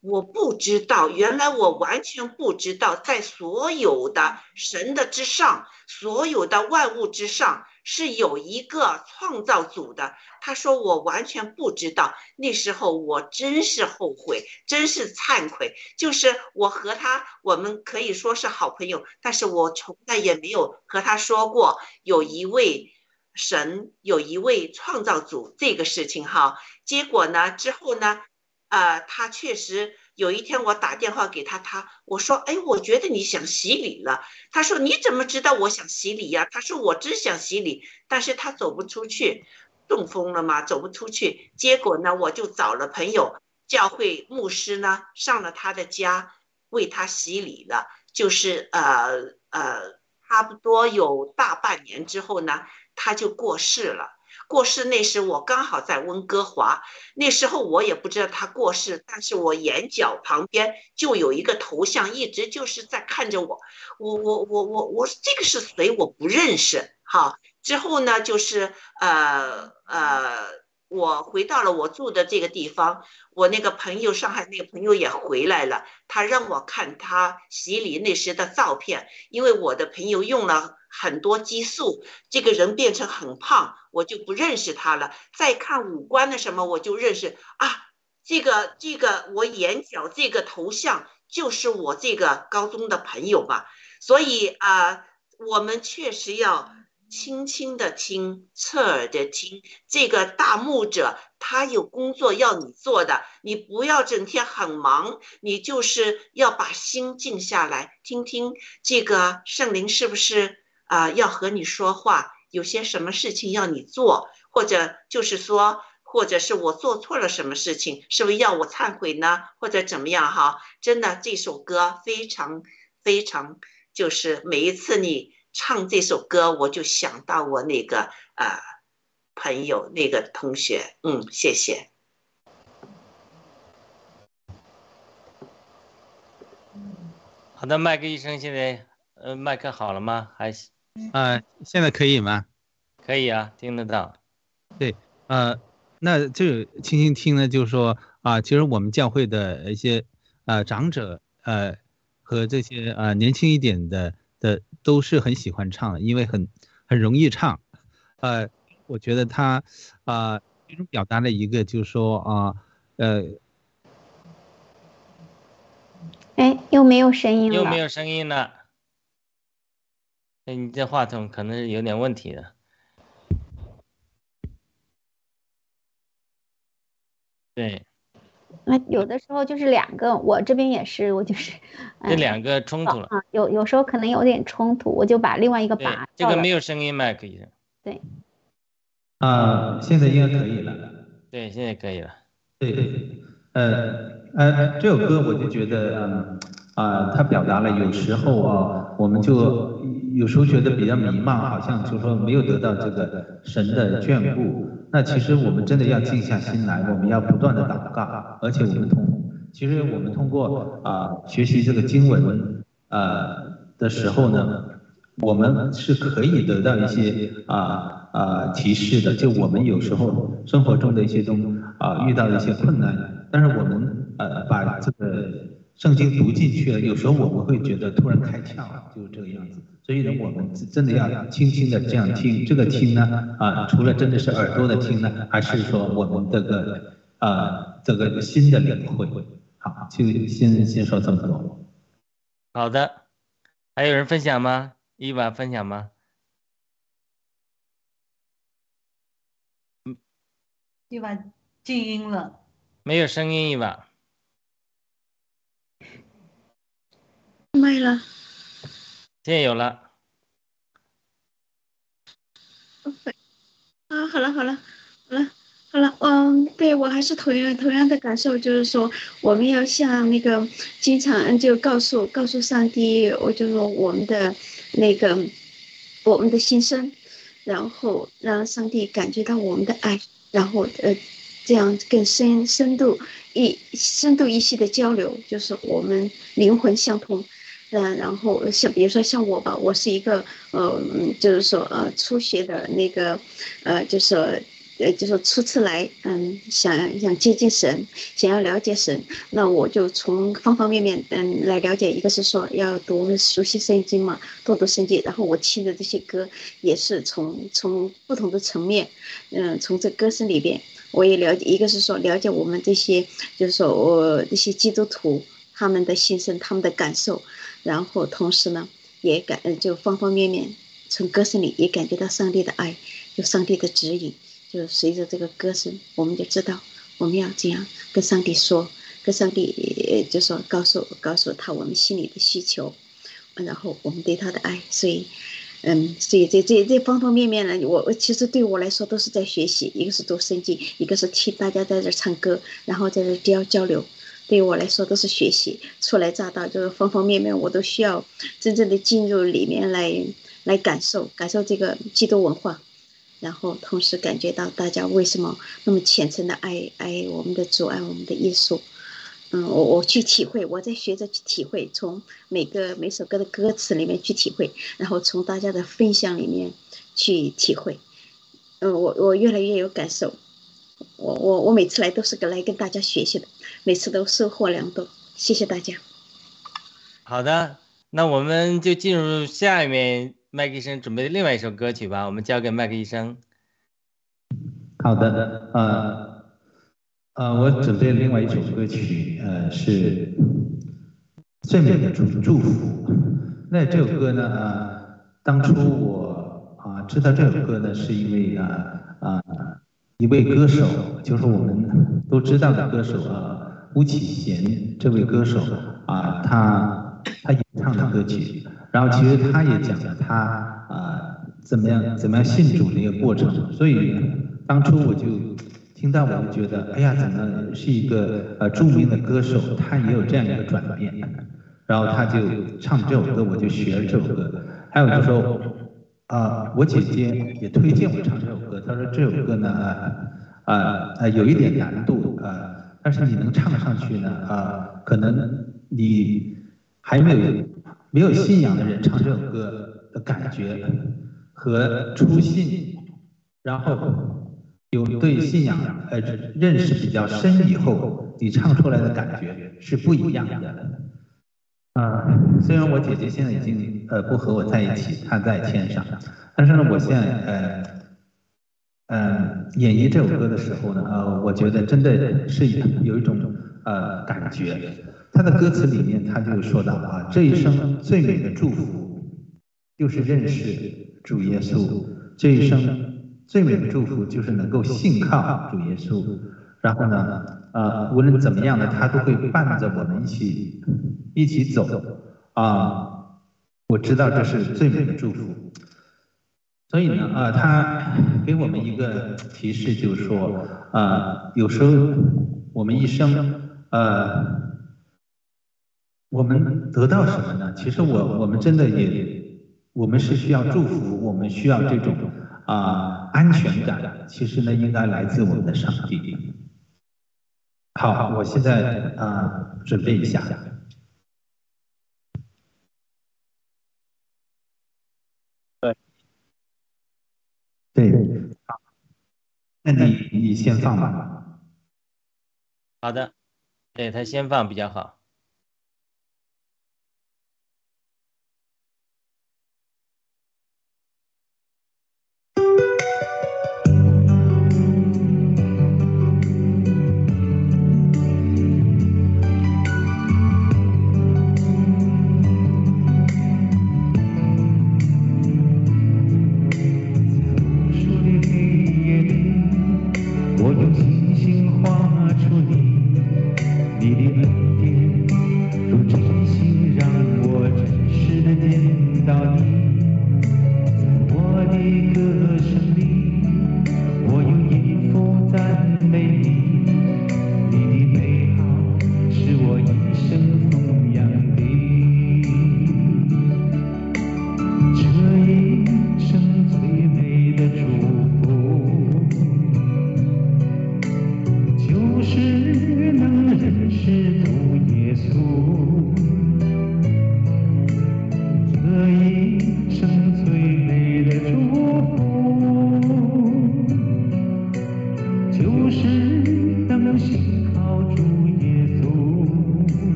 我不知道，原来我完全不知道，在所有的神的之上，所有的万物之上，是有一个创造主的。他说我完全不知道，那时候我真是后悔，真是惭愧。就是我和他，我们可以说是好朋友，但是我从来也没有和他说过有一位神，有一位创造主这个事情哈。结果呢，之后呢？呃，他确实有一天我打电话给他，他我说，哎，我觉得你想洗礼了。他说你怎么知道我想洗礼呀？他说我只想洗礼，但是他走不出去，中风了嘛，走不出去。结果呢，我就找了朋友，教会牧师呢上了他的家，为他洗礼了。就是呃呃，差不多有大半年之后呢，他就过世了。过世那时我刚好在温哥华，那时候我也不知道他过世，但是我眼角旁边就有一个头像，一直就是在看着我。我我我我我这个是谁？我不认识。好，之后呢，就是呃呃，我回到了我住的这个地方，我那个朋友上海那个朋友也回来了，他让我看他洗礼那时的照片，因为我的朋友用了。很多激素，这个人变成很胖，我就不认识他了。再看五官的什么，我就认识啊，这个这个我眼角这个头像就是我这个高中的朋友吧。所以啊，我们确实要轻轻的听，侧耳的听。这个大牧者他有工作要你做的，你不要整天很忙，你就是要把心静下来，听听这个圣灵是不是。啊，要和你说话，有些什么事情要你做，或者就是说，或者是我做错了什么事情，是不是要我忏悔呢？或者怎么样？哈，真的，这首歌非常非常，就是每一次你唱这首歌，我就想到我那个呃朋友那个同学，嗯，谢谢。好的，麦克医生，现在呃，麦克好了吗？还行？啊，现在可以吗？可以啊，听得到。对，呃，那就轻轻听呢，就是说啊，其实我们教会的一些呃长者呃和这些呃年轻一点的的都是很喜欢唱的，因为很很容易唱。呃，我觉得他啊表达了一个就是说啊呃，哎，又没有声音了，又没有声音了。你这话筒可能是有点问题的。对，那有的时候就是两个，我这边也是，我就是这两个冲突了。有有时候可能有点冲突，我就把另外一个拔这个没有声音吗？可以。对。啊，现在应该可以了。对，现在可以了。对对，呃呃，这首歌我就觉得，嗯啊，它表达了有时候啊，我们就。有时候觉得比较迷茫，好像就是说没有得到这个神的眷顾。那其实我们真的要静下心来，我们要不断的祷告，而且我们通，其实我们通过啊学习这个经文呃的时候呢，我们是可以得到一些啊啊提示的。就我们有时候生活中的一些东啊遇到一些困难，但是我们呃把这个圣经读进去了，有时候我们会觉得突然开窍，就是这个样子。所以呢，我们真的要轻轻的这样听，这个听呢，啊，除了真的是耳朵的听呢，还是说我们这个啊，这个新的领会。好，就先先说这么多。好的，还有人分享吗？伊娃分享吗？嗯，伊娃静音了。没有声音，伊娃。麦了。现在有了。啊，好了好了，好了，好了，嗯，对我还是同样同样的感受，就是说我们要像那个经常就告诉告诉上帝，我就说我们的那个我们的心声，然后让上帝感觉到我们的爱，然后呃这样更深深度一深度一些的交流，就是我们灵魂相通。嗯，然后像比如说像我吧，我是一个呃，就是说呃初学的那个，呃，就是呃，就是初次来，嗯，想想接近神，想要了解神，那我就从方方面面嗯来了解。一个是说要读熟悉圣经嘛，多读圣经，然后我听的这些歌也是从从不同的层面，嗯，从这歌声里边我也了解。一个是说了解我们这些，就是说我这些基督徒他们的心声，他们的感受。然后同时呢，也感就方方面面，从歌声里也感觉到上帝的爱，有上帝的指引，就随着这个歌声，我们就知道我们要怎样跟上帝说，跟上帝就说告诉告诉他我们心里的需求，然后我们对他的爱，所以，嗯，所以这这这方方面面呢，我我其实对我来说都是在学习，一个是读圣经，一个是听大家在这唱歌，然后在这交交流。对于我来说都是学习，初来乍到，就是方方面面我都需要真正的进入里面来，来感受感受这个基督文化，然后同时感觉到大家为什么那么虔诚的爱爱我们的主，爱我们的艺术。嗯，我我去体会，我在学着去体会，从每个每首歌的歌词里面去体会，然后从大家的分享里面去体会。嗯，我我越来越有感受。我我我每次来都是跟来跟大家学习的，每次都收获良多，谢谢大家。好的，那我们就进入下面麦克医生准备的另外一首歌曲吧，我们交给麦克医生。好的，呃，呃，我准备另外一首歌曲，呃，是最美的祝祝福。那这首歌呢，呃，当初我啊知道这首歌呢，是因为啊啊。一位歌手，就是我们都知道的歌手啊，巫启贤这位歌手啊，他他演唱的歌曲，然后其实他也讲了他啊怎么样怎么样信主的一个过程，所以当初我就听到我就觉得，哎呀，怎么是一个呃著名的歌手，他也有这样一个转变，然后他就唱这首歌，我就学了这首歌，还有就说。啊，我姐姐也推荐我唱这首歌。她说这首歌呢，啊啊有一点难度啊，但是你能唱上去呢，啊，可能你还没有没有信仰的人唱这首歌的感觉和初信，然后有对信仰呃认识比较深以后，你唱出来的感觉是不一样的。啊，虽然我姐姐现在已经呃不和我在一起，他在天上，但是呢，我现在呃呃演绎这首歌的时候呢，呃，我觉得真的是有一种呃感觉。他的歌词里面他就说到啊，这一生最美的祝福就是认识主耶稣，这一生最美的祝福就是能够信靠主耶稣。然后呢，呃，无论怎么样呢，他都会伴着我们一起一起走啊。我知道这是最美的祝福。所以呢，啊，他给我们一个提示，就是说，啊，有时候我们一生，呃，我们得到什么呢？其实我我们真的也，我们是需要祝福，我们需要这种啊安全感。其实呢，应该来自我们的上帝。好，我现在啊，准备一下。对，好，那你你先放吧。好的，对他先放比较好。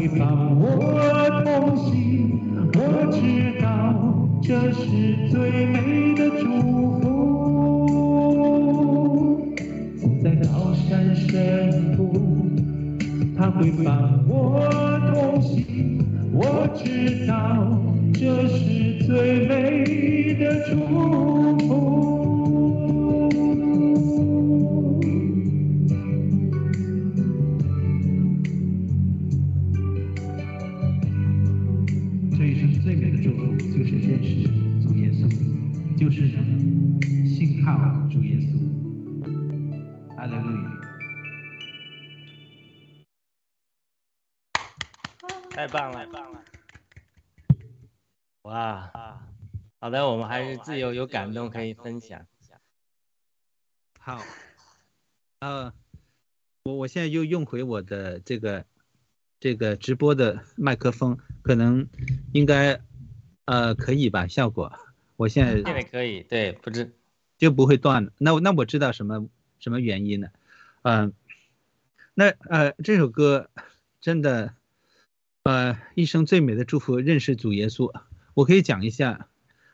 你伴我同行。我知道这是最感动可以分享一下。好，呃，我我现在又用回我的这个这个直播的麦克风，可能应该呃可以吧？效果，我现在现在可以，对，不知就不会断了。那我那我知道什么什么原因了，嗯、那呃这首歌真的，呃一生最美的祝福，认识主耶稣。我可以讲一下，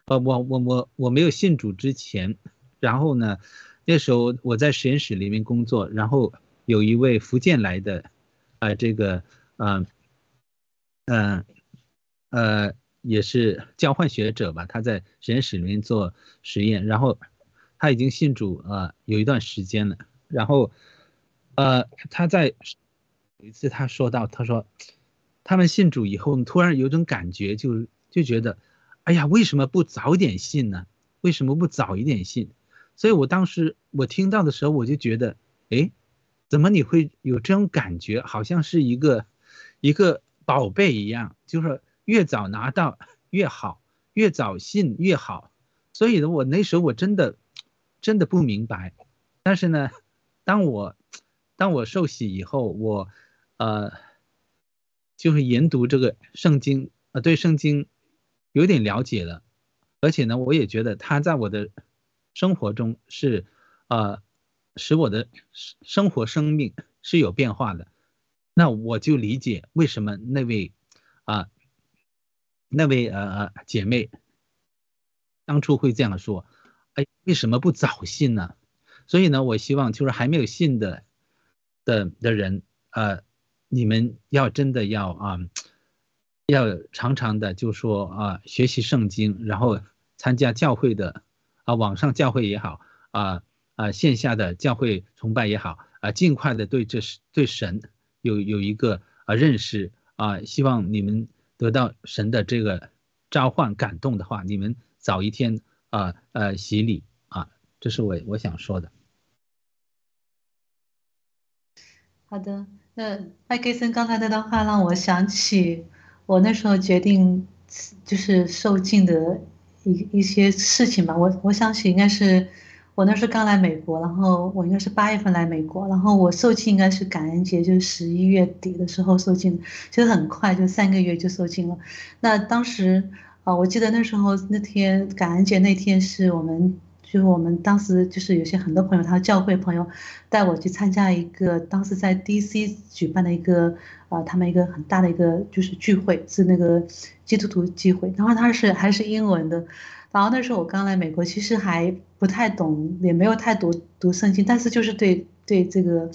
呃我我我我没有信主之前，然后呢，那时候我在实验室里面工作，然后有一位福建来的，呃这个嗯嗯呃。呃也是交换学者吧，他在实验室里面做实验，然后他已经信主呃有一段时间了，然后呃他在有一次他说到，他说他们信主以后，突然有种感觉就，就觉得，哎呀，为什么不早点信呢？为什么不早一点信？所以我当时我听到的时候，我就觉得，哎，怎么你会有这种感觉？好像是一个一个宝贝一样，就是越早拿到越好，越早信越好。所以呢，我那时候我真的真的不明白。但是呢，当我当我受洗以后，我呃就是研读这个圣经，呃，对圣经有点了解了，而且呢，我也觉得它在我的生活中是呃使我的生活生命是有变化的。那我就理解为什么那位啊、那位呃呃姐妹当初会这样说，哎，为什么不早信呢？所以呢，我希望就是还没有信的的的人，呃，你们要真的要啊，要常常的就说啊，学习圣经，然后参加教会的啊，网上教会也好啊啊，线下的教会崇拜也好啊，尽快的对这是对神有有一个啊认识啊，希望你们得到神的这个召唤感动的话，你们早一天啊呃洗礼啊，这是我我想说的。好的，那艾克森刚才那段话让我想起我那时候决定就是受尽的一一些事情吧。我我想起应该是我那时候刚来美国，然后我应该是八月份来美国，然后我受尽应该是感恩节，就是十一月底的时候受尽，其实很快就三个月就受尽了。那当时啊，我记得那时候那天感恩节那天是我们。就是我们当时就是有些很多朋友，他的教会朋友带我去参加一个当时在 DC 举办的一个呃，他们一个很大的一个就是聚会，是那个基督徒聚会，然后他是还是英文的，然后那时候我刚来美国，其实还不太懂，也没有太读读圣经，但是就是对对这个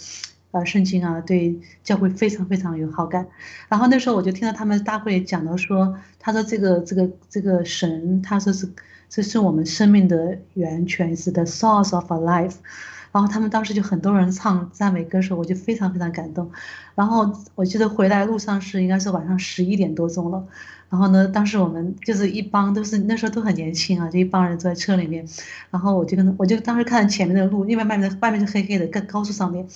呃圣经啊，对教会非常非常有好感，然后那时候我就听到他们大会讲到说，他说这个这个这个神，他说是。这是我们生命的源泉，是 the source of our life。然后他们当时就很多人唱赞美歌手，我就非常非常感动。然后我记得回来路上是应该是晚上十一点多钟了。然后呢，当时我们就是一帮都是那时候都很年轻啊，就一帮人坐在车里面。然后我就跟我就当时看前面的路，因为外面外面是黑黑的，在高速上面。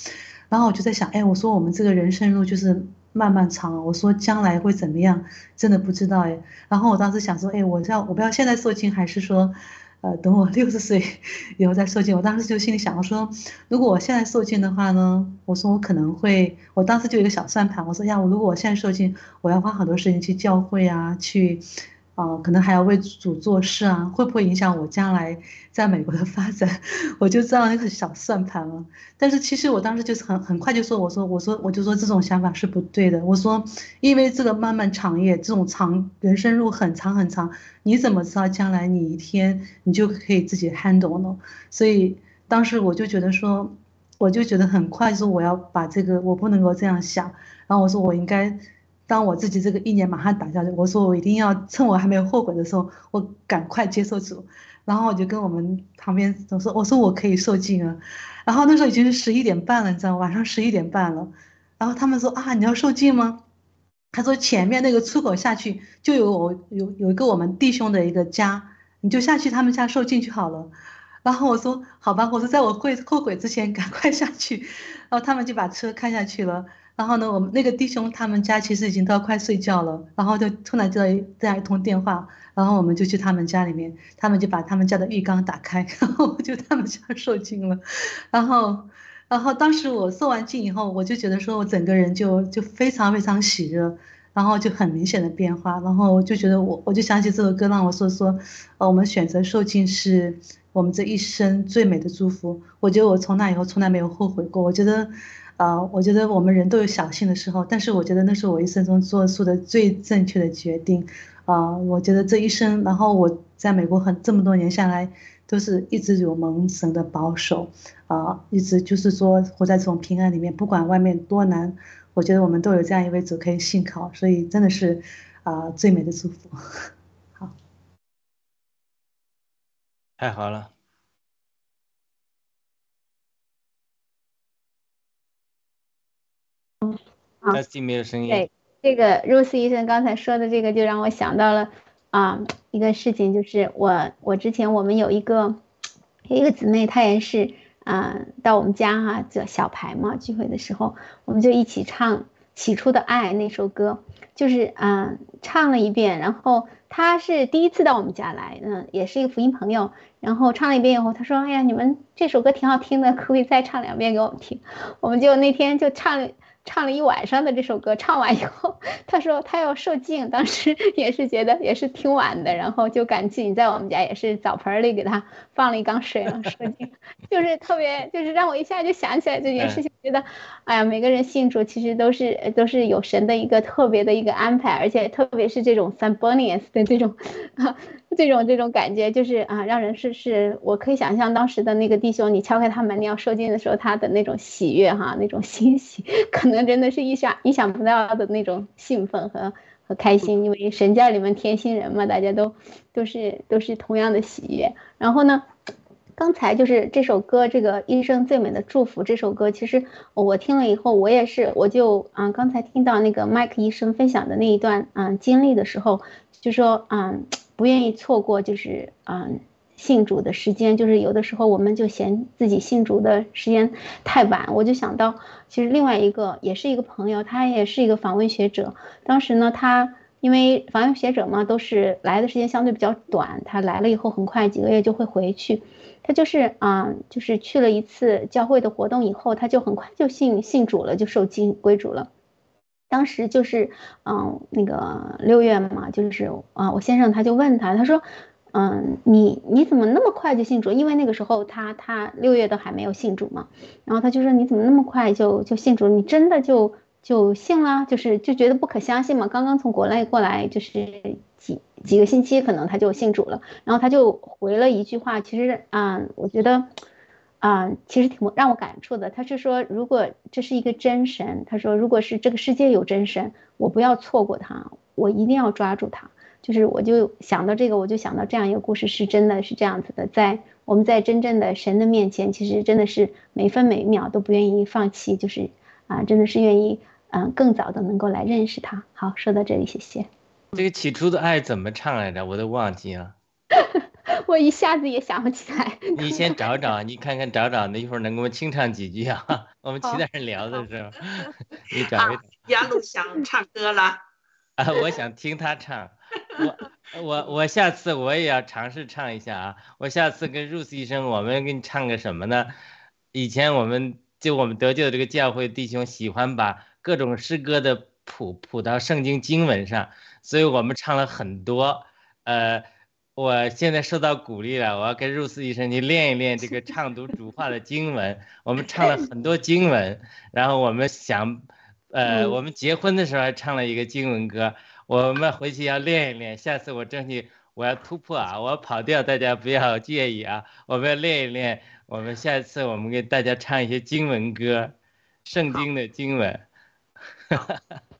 然后我就在想，哎，我说我们这个人生路就是。漫漫长，我说将来会怎么样，真的不知道哎。然后我当时想说，哎，我要我不要现在受精，还是说，呃，等我 六十岁以后再受精？我当时就心里想，我说，如果我现在受精的话呢，我说我可能会，我当时就有一个小算盘，我说呀，我如果我现在受精，我要花很多时间去教会啊，去。啊，可能还要为主做事啊，会不会影响我将来在美国的发展？我就这样一个小算盘了。但是其实我当时就是很很快就说，我说我说我就说这种想法是不对的。我说，因为这个漫漫长夜，这种长人生路很长很长，你怎么知道将来你一天你就可以自己 handle 呢？所以当时我就觉得说，我就觉得很快说我要把这个，我不能够这样想。然后我说我应该。当我自己这个一年马上打下去，我说我一定要趁我还没有后悔的时候，我赶快接受主。然后我就跟我们旁边总说，我说我可以受尽啊。然后那时候已经是十一点半了，你知道晚上十一点半了。然后他们说啊，你要受尽吗？他说前面那个出口下去就有我有有一个我们弟兄的一个家，你就下去他们家受尽就好了。然后我说好吧，我说在我会后悔之前赶快下去。然后他们就把车开下去了。然后呢，我们那个弟兄他们家其实已经都要快睡觉了，然后就突然接到这样一通电话，然后我们就去他们家里面，他们就把他们家的浴缸打开，然后就他们家受精了，然后，然后当时我受完精以后，我就觉得说我整个人就就非常非常喜热，然后就很明显的变化，然后我就觉得我我就想起这首歌让我说说，呃，我们选择受精是我们这一生最美的祝福，我觉得我从那以后从来没有后悔过，我觉得。啊，我觉得我们人都有小幸的时候，但是我觉得那是我一生中做出的最正确的决定。啊，我觉得这一生，然后我在美国很这么多年下来，都是一直有蒙神的保守，啊，一直就是说活在这种平安里面，不管外面多难，我觉得我们都有这样一位主可以信靠，所以真的是啊最美的祝福。好，太好了。啊，没有声音。对，这个 Rose 医生刚才说的这个，就让我想到了啊，一个事情，就是我我之前我们有一个有一个姊妹，她也是啊，到我们家哈，叫小牌嘛，聚会的时候，我们就一起唱《起初的爱》那首歌，就是啊，唱了一遍，然后她是第一次到我们家来，嗯，也是一个福音朋友，然后唱了一遍以后，她说：“哎呀，你们这首歌挺好听的，可不可以再唱两遍给我们听？”我们就那天就唱了。唱了一晚上的这首歌，唱完以后，他说他要受敬，当时 也是觉得也是挺晚的，然后就赶紧在我们家也是澡盆里给他放了一缸水了受敬，就是特别就是让我一下就想起来这件事情，觉得，哎呀，每个人信主其实都是都是有神的一个特别的一个安排，而且特别是这种 s a m b o n i u s 的这种这种这种感觉就是啊，让人是是，我可以想象当时的那个弟兄，你敲开他门，你要受惊的时候，他的那种喜悦哈，那种欣喜，可能真的是意想意想不到的那种兴奋和和开心，因为神教里面天心人嘛，大家都都是都是同样的喜悦。然后呢，刚才就是这首歌，这个一生最美的祝福这首歌，其实我听了以后，我也是，我就啊，刚才听到那个麦克医生分享的那一段啊经历的时候，就说嗯。不愿意错过，就是嗯，信主的时间，就是有的时候我们就嫌自己信主的时间太晚。我就想到，其实另外一个也是一个朋友，他也是一个访问学者。当时呢，他因为访问学者嘛，都是来的时间相对比较短，他来了以后很快几个月就会回去。他就是啊，就是去了一次教会的活动以后，他就很快就信信主了，就受经归主了。当时就是，嗯，那个六月嘛，就是啊，我先生他就问他，他说，嗯，你你怎么那么快就信主？因为那个时候他他六月都还没有信主嘛，然后他就说你怎么那么快就就信主？你真的就就信了？就是就觉得不可相信嘛。刚刚从国内过来，就是几几个星期，可能他就信主了。然后他就回了一句话，其实啊，我觉得。啊，其实挺让我感触的。他是说，如果这是一个真神，他说，如果是这个世界有真神，我不要错过他，我一定要抓住他。就是我就想到这个，我就想到这样一个故事，是真的是这样子的。在我们在真正的神的面前，其实真的是每分每秒都不愿意放弃，就是啊，真的是愿意嗯更早的能够来认识他。好，说到这里，谢谢。这个起初的爱怎么唱来着？我都忘记了。我一下子也想不起来。你先找找，你看看找找，那一会儿能给我们清唱几句啊？我们其他人聊的时候，你找一找。亚鲁想唱歌了。啊，我想听他唱。我我我下次我也要尝试唱一下啊！我下次跟 Rose 医生，我们给你唱个什么呢？以前我们就我们得救的这个教会弟兄喜欢把各种诗歌的谱谱到圣经经文上，所以我们唱了很多，呃。我现在受到鼓励了，我要跟入寺医生去练一练这个唱读主话的经文。我们唱了很多经文，然后我们想，呃，我们结婚的时候还唱了一个经文歌。我们回去要练一练，下次我争取我要突破啊，我要跑调，大家不要介意啊。我们要练一练，我们下次我们给大家唱一些经文歌，圣经的经文。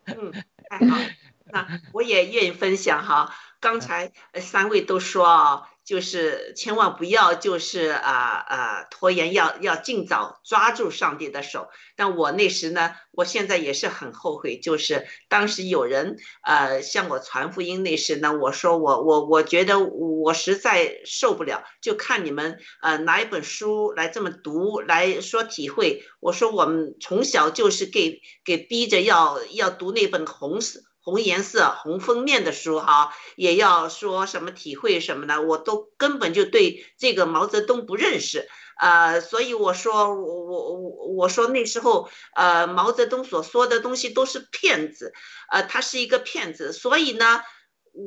嗯，太好，那我也愿意分享哈。刚才三位都说啊，就是千万不要就是啊啊拖延，要要尽早抓住上帝的手。但我那时呢，我现在也是很后悔，就是当时有人呃向我传福音那时呢，我说我我我觉得我实在受不了，就看你们呃拿一本书来这么读来说体会。我说我们从小就是给给逼着要要读那本红色。红颜色、红封面的书哈，也要说什么体会什么的，我都根本就对这个毛泽东不认识，呃，所以我说我我我我说那时候呃毛泽东所说的东西都是骗子，呃，他是一个骗子，所以呢，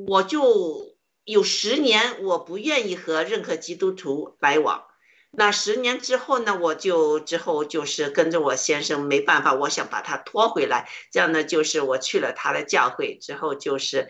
我就有十年我不愿意和任何基督徒来往。那十年之后呢？我就之后就是跟着我先生，没办法，我想把他拖回来。这样呢，就是我去了他的教会之后，就是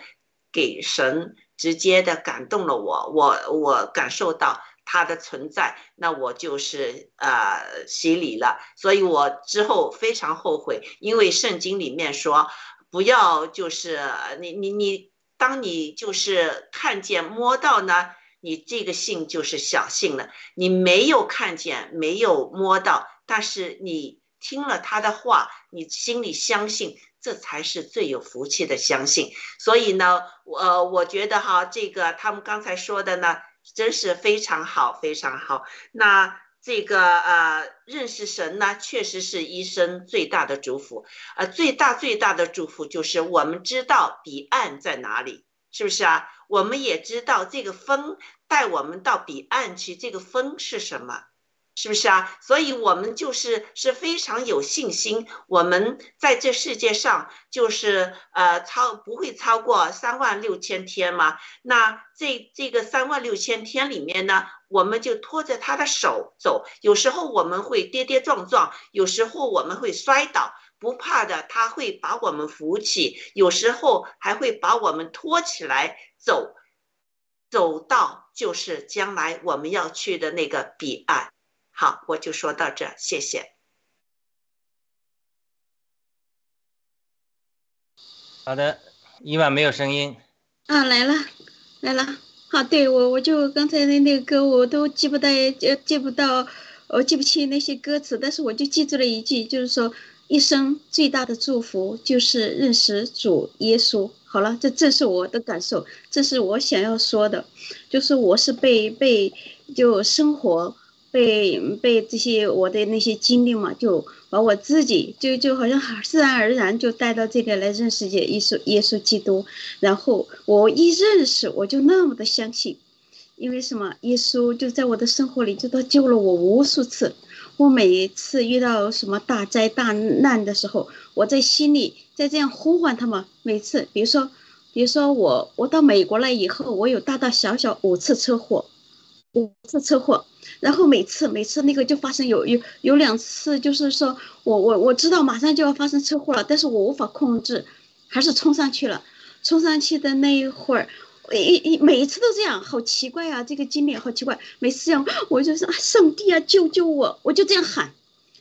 给神直接的感动了我，我我感受到他的存在，那我就是呃洗礼了。所以我之后非常后悔，因为圣经里面说，不要就是你你你，当你就是看见摸到呢。你这个信就是小信了，你没有看见，没有摸到，但是你听了他的话，你心里相信，这才是最有福气的相信。所以呢，我我觉得哈，这个他们刚才说的呢，真是非常好，非常好。那这个呃，认识神呢，确实是一生最大的祝福。呃，最大最大的祝福就是我们知道彼岸在哪里。是不是啊？我们也知道这个风带我们到彼岸去，这个风是什么？是不是啊？所以我们就是是非常有信心，我们在这世界上就是呃超不会超过三万六千天吗？那这这个三万六千天里面呢，我们就拖着他的手走，有时候我们会跌跌撞撞，有时候我们会摔倒。不怕的，他会把我们扶起，有时候还会把我们拖起来走。走到就是将来我们要去的那个彼岸。好，我就说到这，谢谢。好的，伊万没有声音。啊，来了，来了。好，对我我就刚才的那个歌我都记不得，呃，记不到，我记不清那些歌词，但是我就记住了一句，就是说一生最大的祝福就是认识主耶稣。好了，这正是我的感受，这是我想要说的，就是我是被被就生活。被被这些我的那些经历嘛，就把我自己就就好像自然而然就带到这里来认识耶稣耶稣基督，然后我一认识我就那么的相信，因为什么？耶稣就在我的生活里，就他救了我无数次。我每一次遇到什么大灾大难的时候，我在心里在这样呼唤他们。每次，比如说，比如说我我到美国来以后，我有大大小小五次车祸，五次车祸。然后每次每次那个就发生有有有两次，就是说我我我知道马上就要发生车祸了，但是我无法控制，还是冲上去了。冲上去的那一会儿，一一每一次都这样，好奇怪啊！这个经历好奇怪。每次这样，我就说上帝啊，救救我！我就这样喊。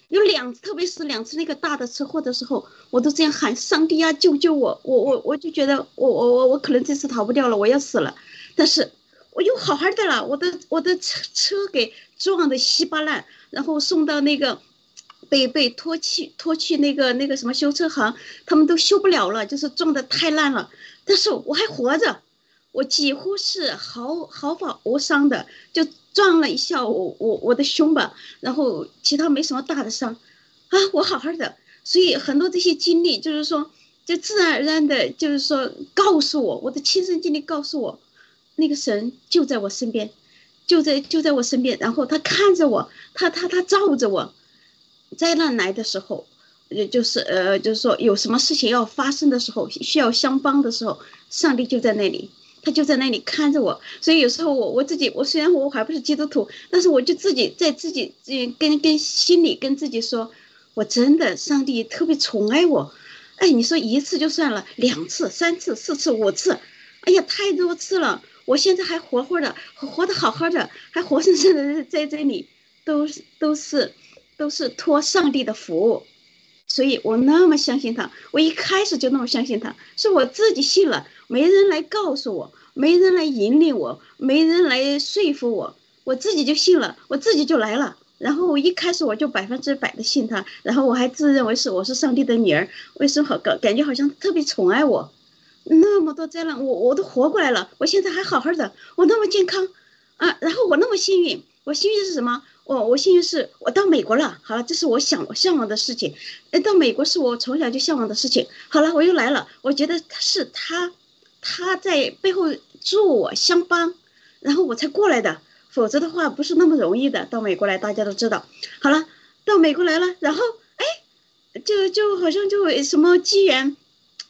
有两次，特别是两次那个大的车祸的时候，我都这样喊上帝啊，救救我！我我我就觉得我我我我可能这次逃不掉了，我要死了。但是。我又好好的了，我的我的车车给撞的稀巴烂，然后送到那个，被被拖去拖去那个那个什么修车行，他们都修不了了，就是撞的太烂了。但是我还活着，我几乎是毫毫发无伤的，就撞了一下我我我的胸吧，然后其他没什么大的伤，啊，我好好的。所以很多这些经历，就是说，就自然而然的，就是说告诉我，我的亲身经历告诉我。那个神就在我身边，就在就在我身边，然后他看着我，他他他照着我。灾难来的时候，也就是呃，就是说有什么事情要发生的时候，需要相帮的时候，上帝就在那里，他就在那里看着我。所以有时候我我自己，我虽然我还不是基督徒，但是我就自己在自己嗯跟跟心里跟自己说，我真的上帝特别宠爱我。哎，你说一次就算了，两次、三次、四次、五次，哎呀，太多次了。我现在还活活的，活得好好的，还活生生的在这里，都是都是都是托上帝的福，所以我那么相信他，我一开始就那么相信他，是我自己信了，没人来告诉我，没人来引领我，没人来说服我，我自己就信了，我自己就来了，然后我一开始我就百分之百的信他，然后我还自认为是我是上帝的女儿，为什么好感感觉好像特别宠爱我？那么多灾难，我我都活过来了，我现在还好好的，我那么健康，啊，然后我那么幸运，我幸运是什么？我我幸运是我到美国了，好了，这是我想我向往的事情，哎，到美国是我从小就向往的事情，好了，我又来了，我觉得是他，他在背后助我相帮，然后我才过来的，否则的话不是那么容易的到美国来，大家都知道，好了，到美国来了，然后哎，就就好像就什么机缘。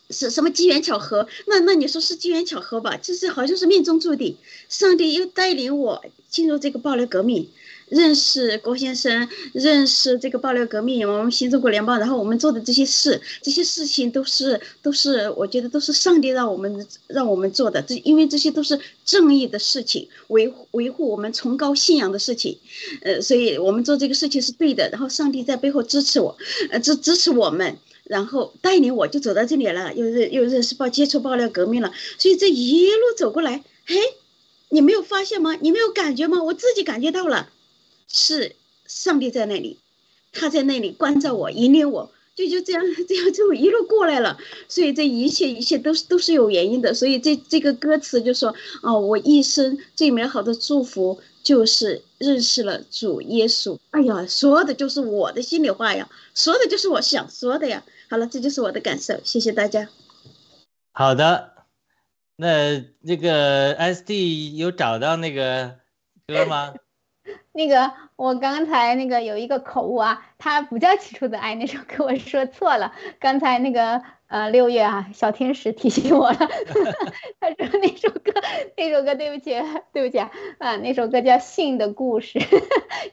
是什么机缘巧合？那那你说是机缘巧合吧？就是好像是命中注定，上帝又带领我进入这个爆料革命，认识郭先生，认识这个爆料革命，我们新中国联邦，然后我们做的这些事，这些事情都是都是，我觉得都是上帝让我们让我们做的，这因为这些都是正义的事情，维维护我们崇高信仰的事情，呃，所以我们做这个事情是对的，然后上帝在背后支持我，呃，支支持我们。然后带领我就走到这里了，又认又认识爆接触爆料革命了，所以这一路走过来，嘿，你没有发现吗？你没有感觉吗？我自己感觉到了，是上帝在那里，他在那里关照我，引领我，就就这样 这样就一路过来了。所以这一切一切都是都是有原因的。所以这这个歌词就说，哦，我一生最美好的祝福就是认识了主耶稣。哎呀，说的就是我的心里话呀，说的就是我想说的呀。好了，这就是我的感受，谢谢大家。好的，那这个 S D 有找到那个歌吗？那个我刚才那个有一个口误啊，它不叫起初的爱，那首歌我说错了。刚才那个呃六月啊，小天使提醒我了，他说那首歌那首歌对不起对不起啊，啊那首歌叫《信的故事》，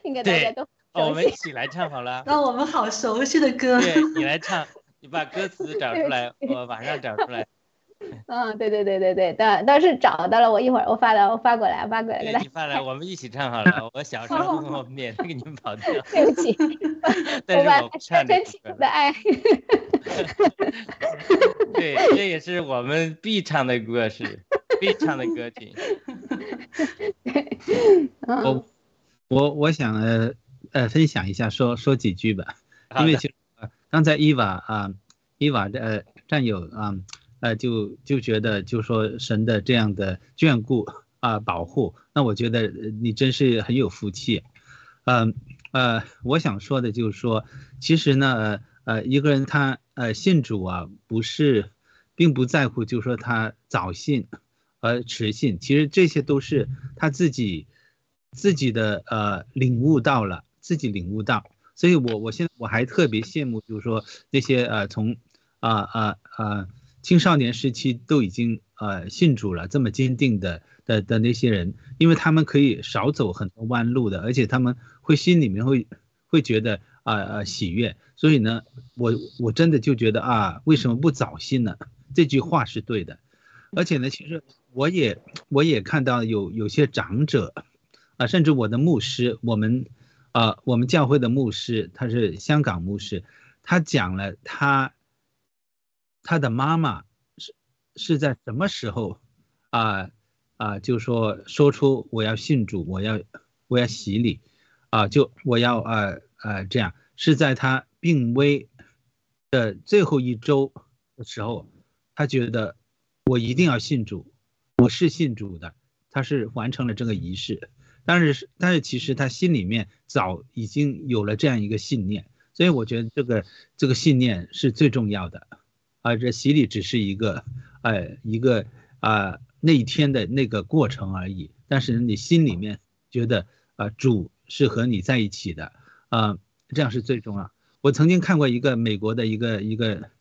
应该大家都我们一起来唱好了。那我们好熟悉的歌。对你来唱。你把歌词找出来，我马上找出来。嗯，对对对对对，但但是找到了，我一会儿我发了，我发过来，发过来给大家。你发来，我们一起唱好了。我小时候，我免得给你们跑调。对不起，但是我不我把它唱这首深情。的爱。对，这也是我们必唱的歌是必唱的歌曲。嗯我我我想呃呃分享一下，说说几句吧，因为其实呃刚才伊娃啊伊娃的呃战友啊呃呃就就觉得就说神的这样的眷顾啊保护，那我觉得你真是很有福气，嗯呃我想说的就是说，其实呢呃一个人他呃信主啊不是并不在乎，就是说他早信。和迟信，其实这些都是他自己自己的呃领悟到了，自己领悟到，所以我我现在我还特别羡慕，就是说那些呃从啊啊啊青少年时期都已经呃信主了这么坚定的的的那些人，因为他们可以少走很多弯路的，而且他们会心里面会会觉得啊呃喜悦，所以呢，我我真的就觉得啊，为什么不早信呢？这句话是对的，而且呢，其实我也我也看到有有些长者，啊，甚至我的牧师，我们啊、我们教会的牧师，他是香港牧师，他讲了他他的妈妈是是在什么时候啊啊、就说说出我要信主，我要我要洗礼啊、就我要呃呃这样，是在他病危的最后一周的时候，他觉得我一定要信主，我是信主的，他是完成了这个仪式。但是，但是其实他心里面早已经有了这样一个信念，所以我觉得这个这个信念是最重要的，啊，这洗礼只是一个，呃，一个啊、那一天的那个过程而已。但是你心里面觉得啊、主是和你在一起的，啊、这样是最重要。我曾经看过一个美国的一个一个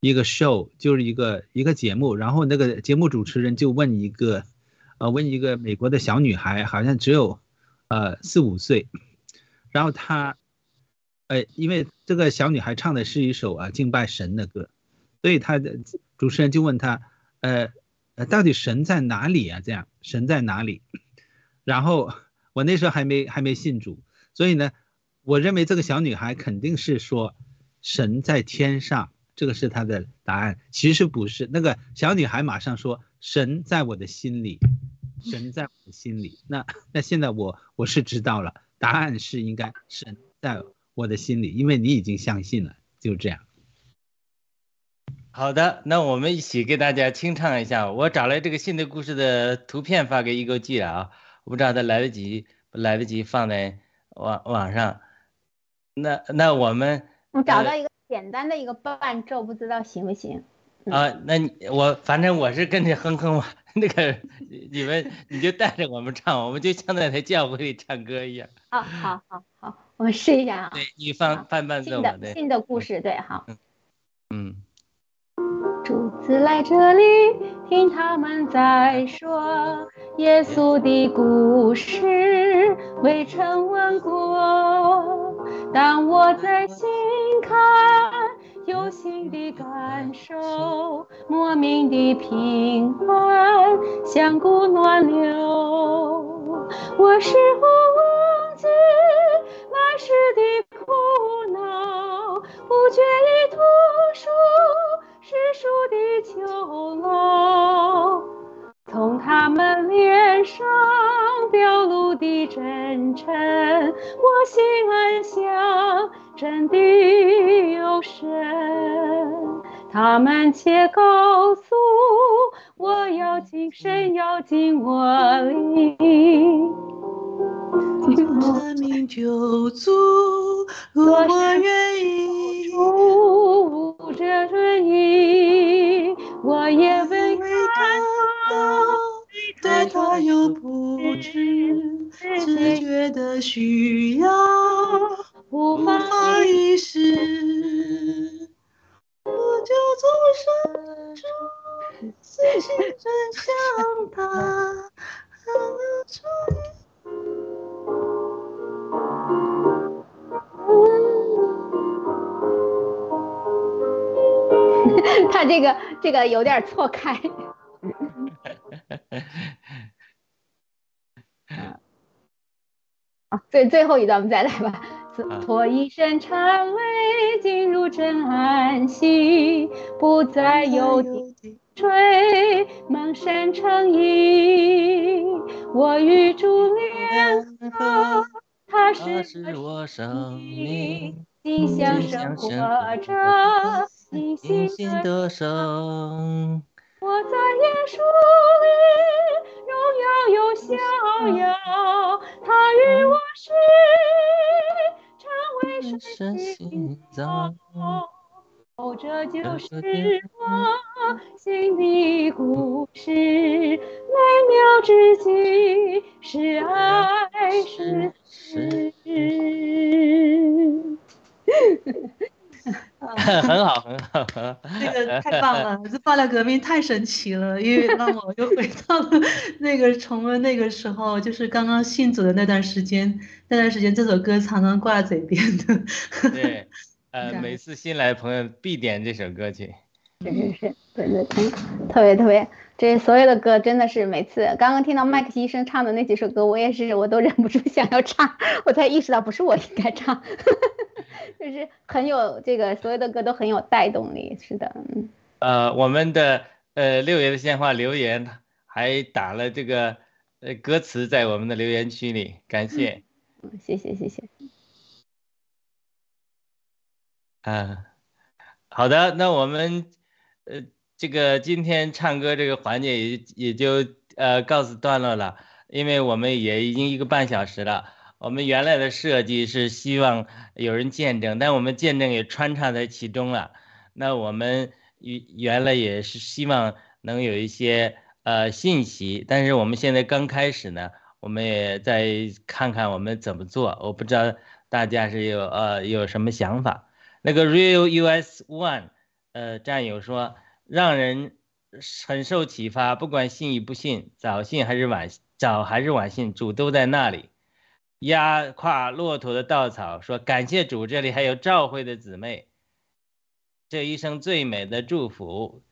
一个 show，就是一个一个节目，然后那个节目主持人就问一个。呃，问一个美国的小女孩，好像只有，呃四五岁，然后她，呃，因为这个小女孩唱的是一首啊敬拜神的歌，所以她的主持人就问她，呃，呃，到底神在哪里啊？这样，神在哪里？然后我那时候还没还没信主，所以呢，我认为这个小女孩肯定是说神在天上，这个是她的答案。其实不是，那个小女孩马上说神在我的心里。神在我的心里，那那现在我我是知道了，答案是应该神在我的心里，因为你已经相信了，就这样。好的，那我们一起给大家清唱一下。我找来这个新的故事的图片发给一勾记了啊，我不知道他来得及不来得及放在网网上。那那我们我找到一个简单的一个伴奏，不知道行不行？啊，那你我反正我是跟着哼哼嘛，那个你们你就带着我们唱，我们就像在教会里唱歌一样。啊，好好好，我们试一下啊。对你放伴伴奏新的故事，对，好。嗯。主子来这里，听他们在说耶稣的故事，未曾问过。当我在心看，有新的感受，莫名的平安，像股暖流。我是否忘记来时的苦恼，不觉已吐出是树的囚牢，从他们脸上表露的真诚，我心安详，真的有神。他们且告诉我要进神，要进我里。生命救主，如果愿意，主这尊意，我也未看到，对他有不知直觉的需要，无法法遗失。我就走深处，死心真向他，看了出 他这个这个有点错开。啊，最最后一段我们再来吧。脱一身禅味，进入真安息，不再有低垂，满山成影。我与主联合，它它是是我生命心相生活着，信信心的生。我在椰树里荣耀又逍遥，他与我是成为神神心心脏脏。哦，这就是我心的故事，美妙至极，是爱是是诗。很好，很好。这个太棒了，这爆料革命太神奇了，因为让我又回到了那个重温那个时候，就是刚刚信主的那段时间，那段时间这首歌常常挂在嘴边的。对，呃，每次新来的朋友必点这首歌曲。是是是，对对对，特别特别，这所有的歌真的是每次刚刚听到麦克医生唱的那几首歌，我也是我都忍不住想要唱，我才意识到不是我应该唱，就是很有这个所有的歌都很有带动力，是的，嗯，呃，我们的呃六爷的鲜花留言还打了这个呃歌词在我们的留言区里，感谢。嗯谢谢谢谢，啊，好的，那我们呃这个今天唱歌这个环节也也就呃告诉段落了，因为我们也已经一个半小时了。我们原来的设计是希望有人见证，但我们见证也穿插在其中了。那我们原原来也是希望能有一些呃信息，但是我们现在刚开始呢，我们也再看看我们怎么做。我不知道大家是有呃有什么想法。那个 Real US One，呃，战友说，让人很受启发，不管信与不信，早信还是晚早还是晚信，主都在那里。压垮骆驼的稻草说，感谢主，这里还有召会的姊妹，这一生最美的祝福。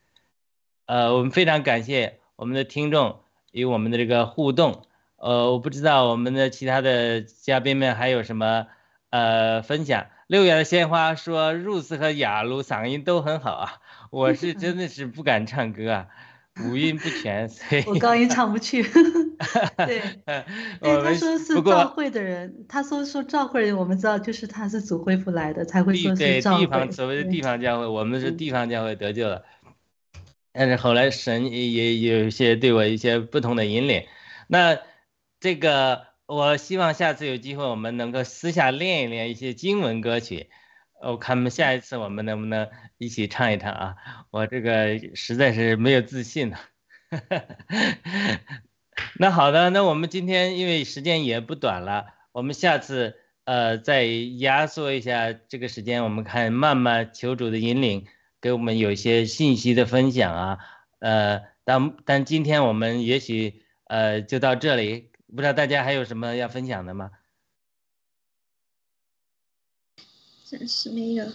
呃，我们非常感谢我们的听众与我们的这个互动。呃，我不知道我们的其他的嘉宾们还有什么呃分享。六月的鲜花说，Rose 和雅茹嗓音都很好啊，我是真的是不敢唱歌啊，五音不全，所以我高音唱不去。对，我对，他说是不过召会的人，他说说赵会人，我们知道就是他是主恢复来的，才会说是召会。地方所谓的地方教会，我们是嗯地方教会得救了。但是后来神也也有一些对我一些不同的引领。那这个我希望下次有机会我们能够私下练一练一些经文歌曲。我看我们下一次我们能不能一起唱一唱啊？我这个实在是没有自信了。那好的，那我们今天因为时间也不短了，我们下次呃再压缩一下这个时间，我们看慢慢求主的引领，给我们有一些信息的分享啊，呃，但但今天我们也许呃就到这里，不知道大家还有什么要分享的吗？暂时没有。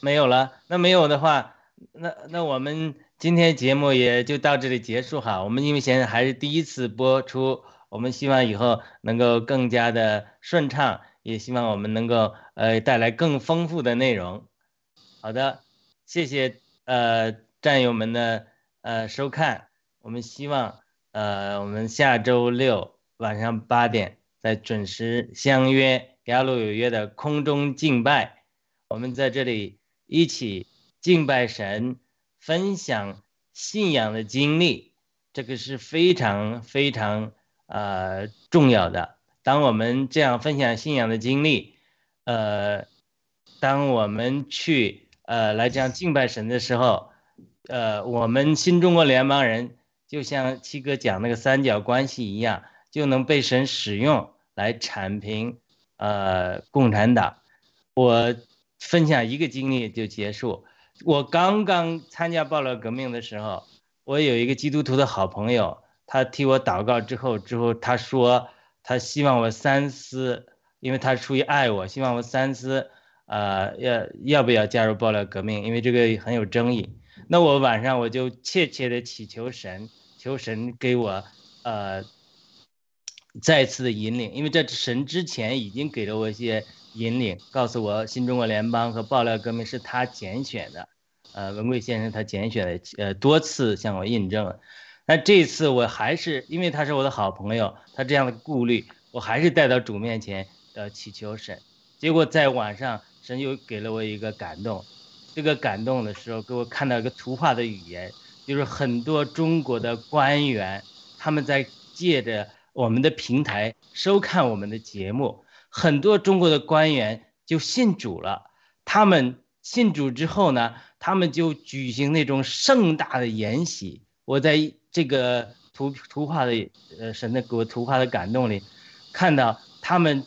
没有了，那没有的话，那那我们今天节目也就到这里结束哈。我们因为现在还是第一次播出，我们希望以后能够更加的顺畅，也希望我们能够呃带来更丰富的内容。好的，谢谢呃战友们的呃收看，我们希望呃我们下周六晚上八点再准时相约雅鲁有约的空中敬拜，我们在这里一起敬拜神，分享信仰的经历，这个是非常非常呃重要的。当我们这样分享信仰的经历，呃，当我们去呃来这样敬拜神的时候，呃，我们新中国联邦人就像七哥讲那个三角关系一样，就能被神使用来铲平呃共产党。我分享一个经历就结束。我刚刚参加暴乱革命的时候，我有一个基督徒的好朋友，他替我祷告之后，之后他说他希望我三思因为他出于爱我，希望我三思，呃，要要不要加入爆料革命？因为这个很有争议。那我晚上我就切切的祈求神，求神给我呃再次的引领，因为这神之前已经给了我一些引领，告诉我新中国联邦和爆料革命是他拣选的，呃，文贵先生他拣选的，呃，多次向我印证了。那这次我还是因为他是我的好朋友，他这样的顾虑，我还是带到主面前，呃，祈求神。结果在晚上，神又给了我一个感动，这个感动的时候，给我看到一个图画的语言，就是很多中国的官员，他们在借着我们的平台收看我们的节目，很多中国的官员就信主了。他们信主之后呢，他们就举行那种盛大的筵席。我在这个图图画的呃神的给我图画的感动里，看到他们，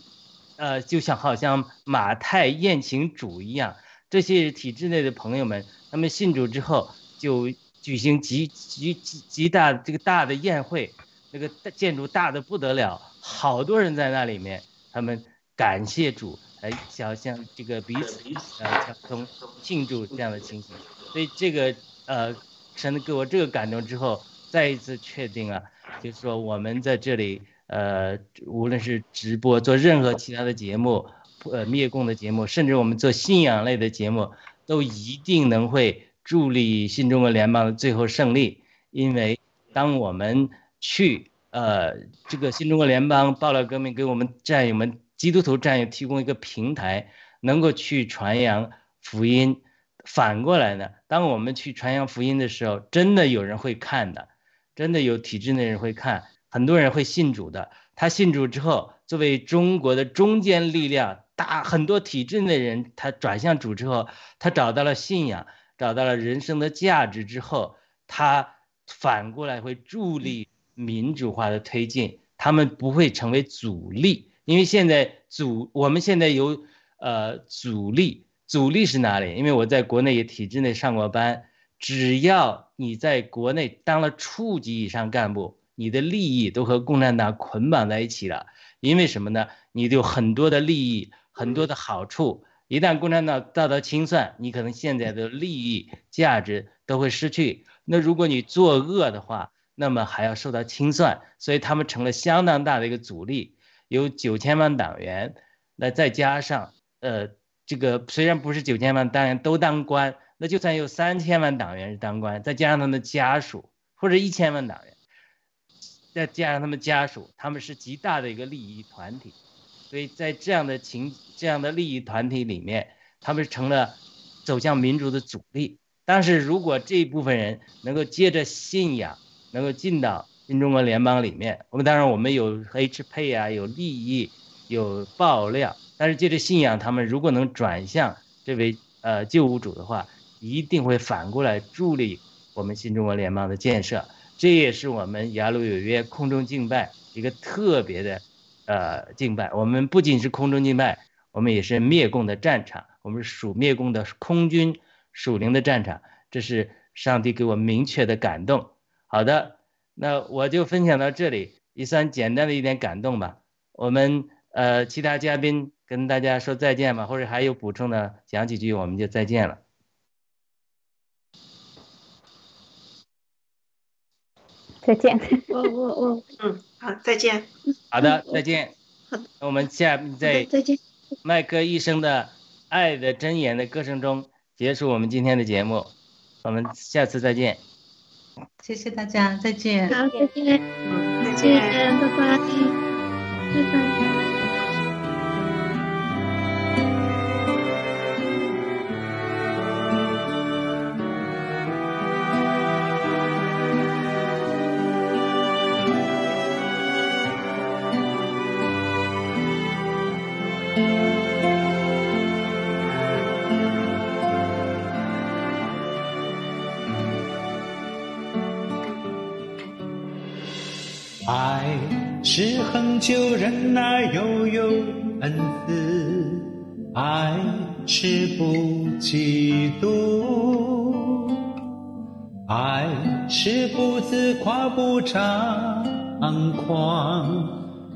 呃，就像好像马太宴请主一样，这些体制内的朋友们，他们信主之后就举行极极极极大这个大的宴会，那个建筑大的不得了，好多人在那里面，他们感谢主，哎想像这个彼此呃相通庆祝这样的情形，所以这个呃神给我这个感动之后，再一次确定了，就是说我们在这里呃无论是直播做任何其他的节目，呃灭共的节目，甚至我们做信仰类的节目，都一定能会助力新中国联邦的最后胜利，因为当我们去呃这个新中国联邦爆料革命给我们战友们基督徒战友提供一个平台，能够去传扬福音。反过来呢，当我们去传扬福音的时候，真的有人会看的，真的有体制内人会看，很多人会信主的。他信主之后，作为中国的中坚力量，大很多体制内人，他转向主之后，他找到了信仰，找到了人生的价值之后，他反过来会助力民主化的推进，他们不会成为阻力，因为现在阻我们现在有呃阻力。阻力是哪里？因为我在国内也体制内上过班，只要你在国内当了处级以上干部，你的利益都和共产党捆绑在一起了。因为什么呢？你有很多的利益，很多的好处。一旦共产党遭到清算，你可能现在的利益价值都会失去。那如果你作恶的话，那么还要受到清算，所以他们成了相当大的一个阻力。有九千万党员，那再加上呃。这个虽然不是九千万党员都当官，那就算有三千万党员是当官，再加上他们的家属，或者一千万党员，再加上他们家属，他们是极大的一个利益团体，所以在这样的情这样的利益团体里面，他们成了走向民主的阻力。但是如果这一部分人能够借着信仰，能够进到新中国联邦里面，我们当然我们有 H 配啊，有利益，有爆料。但是借着信仰，他们如果能转向这位呃救物主的话，一定会反过来助力我们新中国联邦的建设。这也是我们雅鲁有约空中敬拜一个特别的呃敬拜。我们不仅是空中敬拜，我们也是灭共的战场，我们是属灭共的空军属灵的战场。这是上帝给我明确的感动。好的，那我就分享到这里，也算简单的一点感动吧。我们呃其他嘉宾。跟大家说再见吧，或者还有补充的，讲几句我们就再见了。再见。我我我，嗯，好，再见。好的，再见。好的，那我们下面在再见。麦克一生的爱的箴言的歌声中结束我们今天的节目，我们下次再见。谢谢大家，再见。好，再见，嗯，再见。拜拜，拜拜。恩慈；爱是不嫉妒；爱是不自夸，不张狂，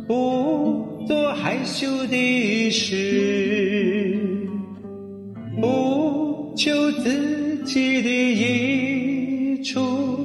不做害羞的事，不求自己的益处，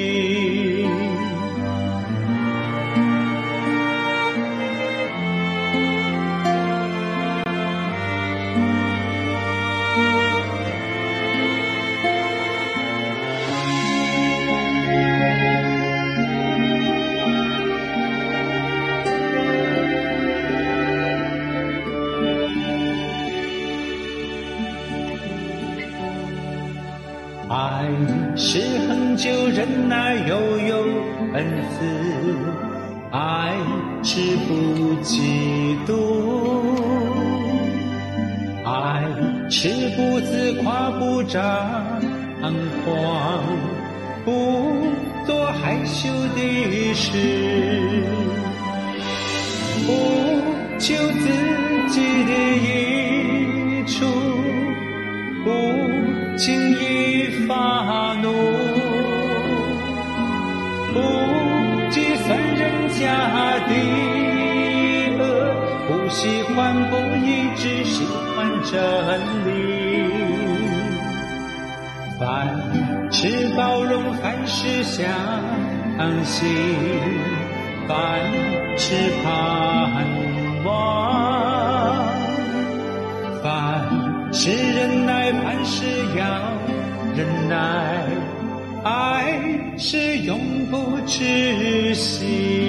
夸，不是包容，还是相信，凡事盼望，凡事忍耐，凡事要忍耐，爱是永不止息。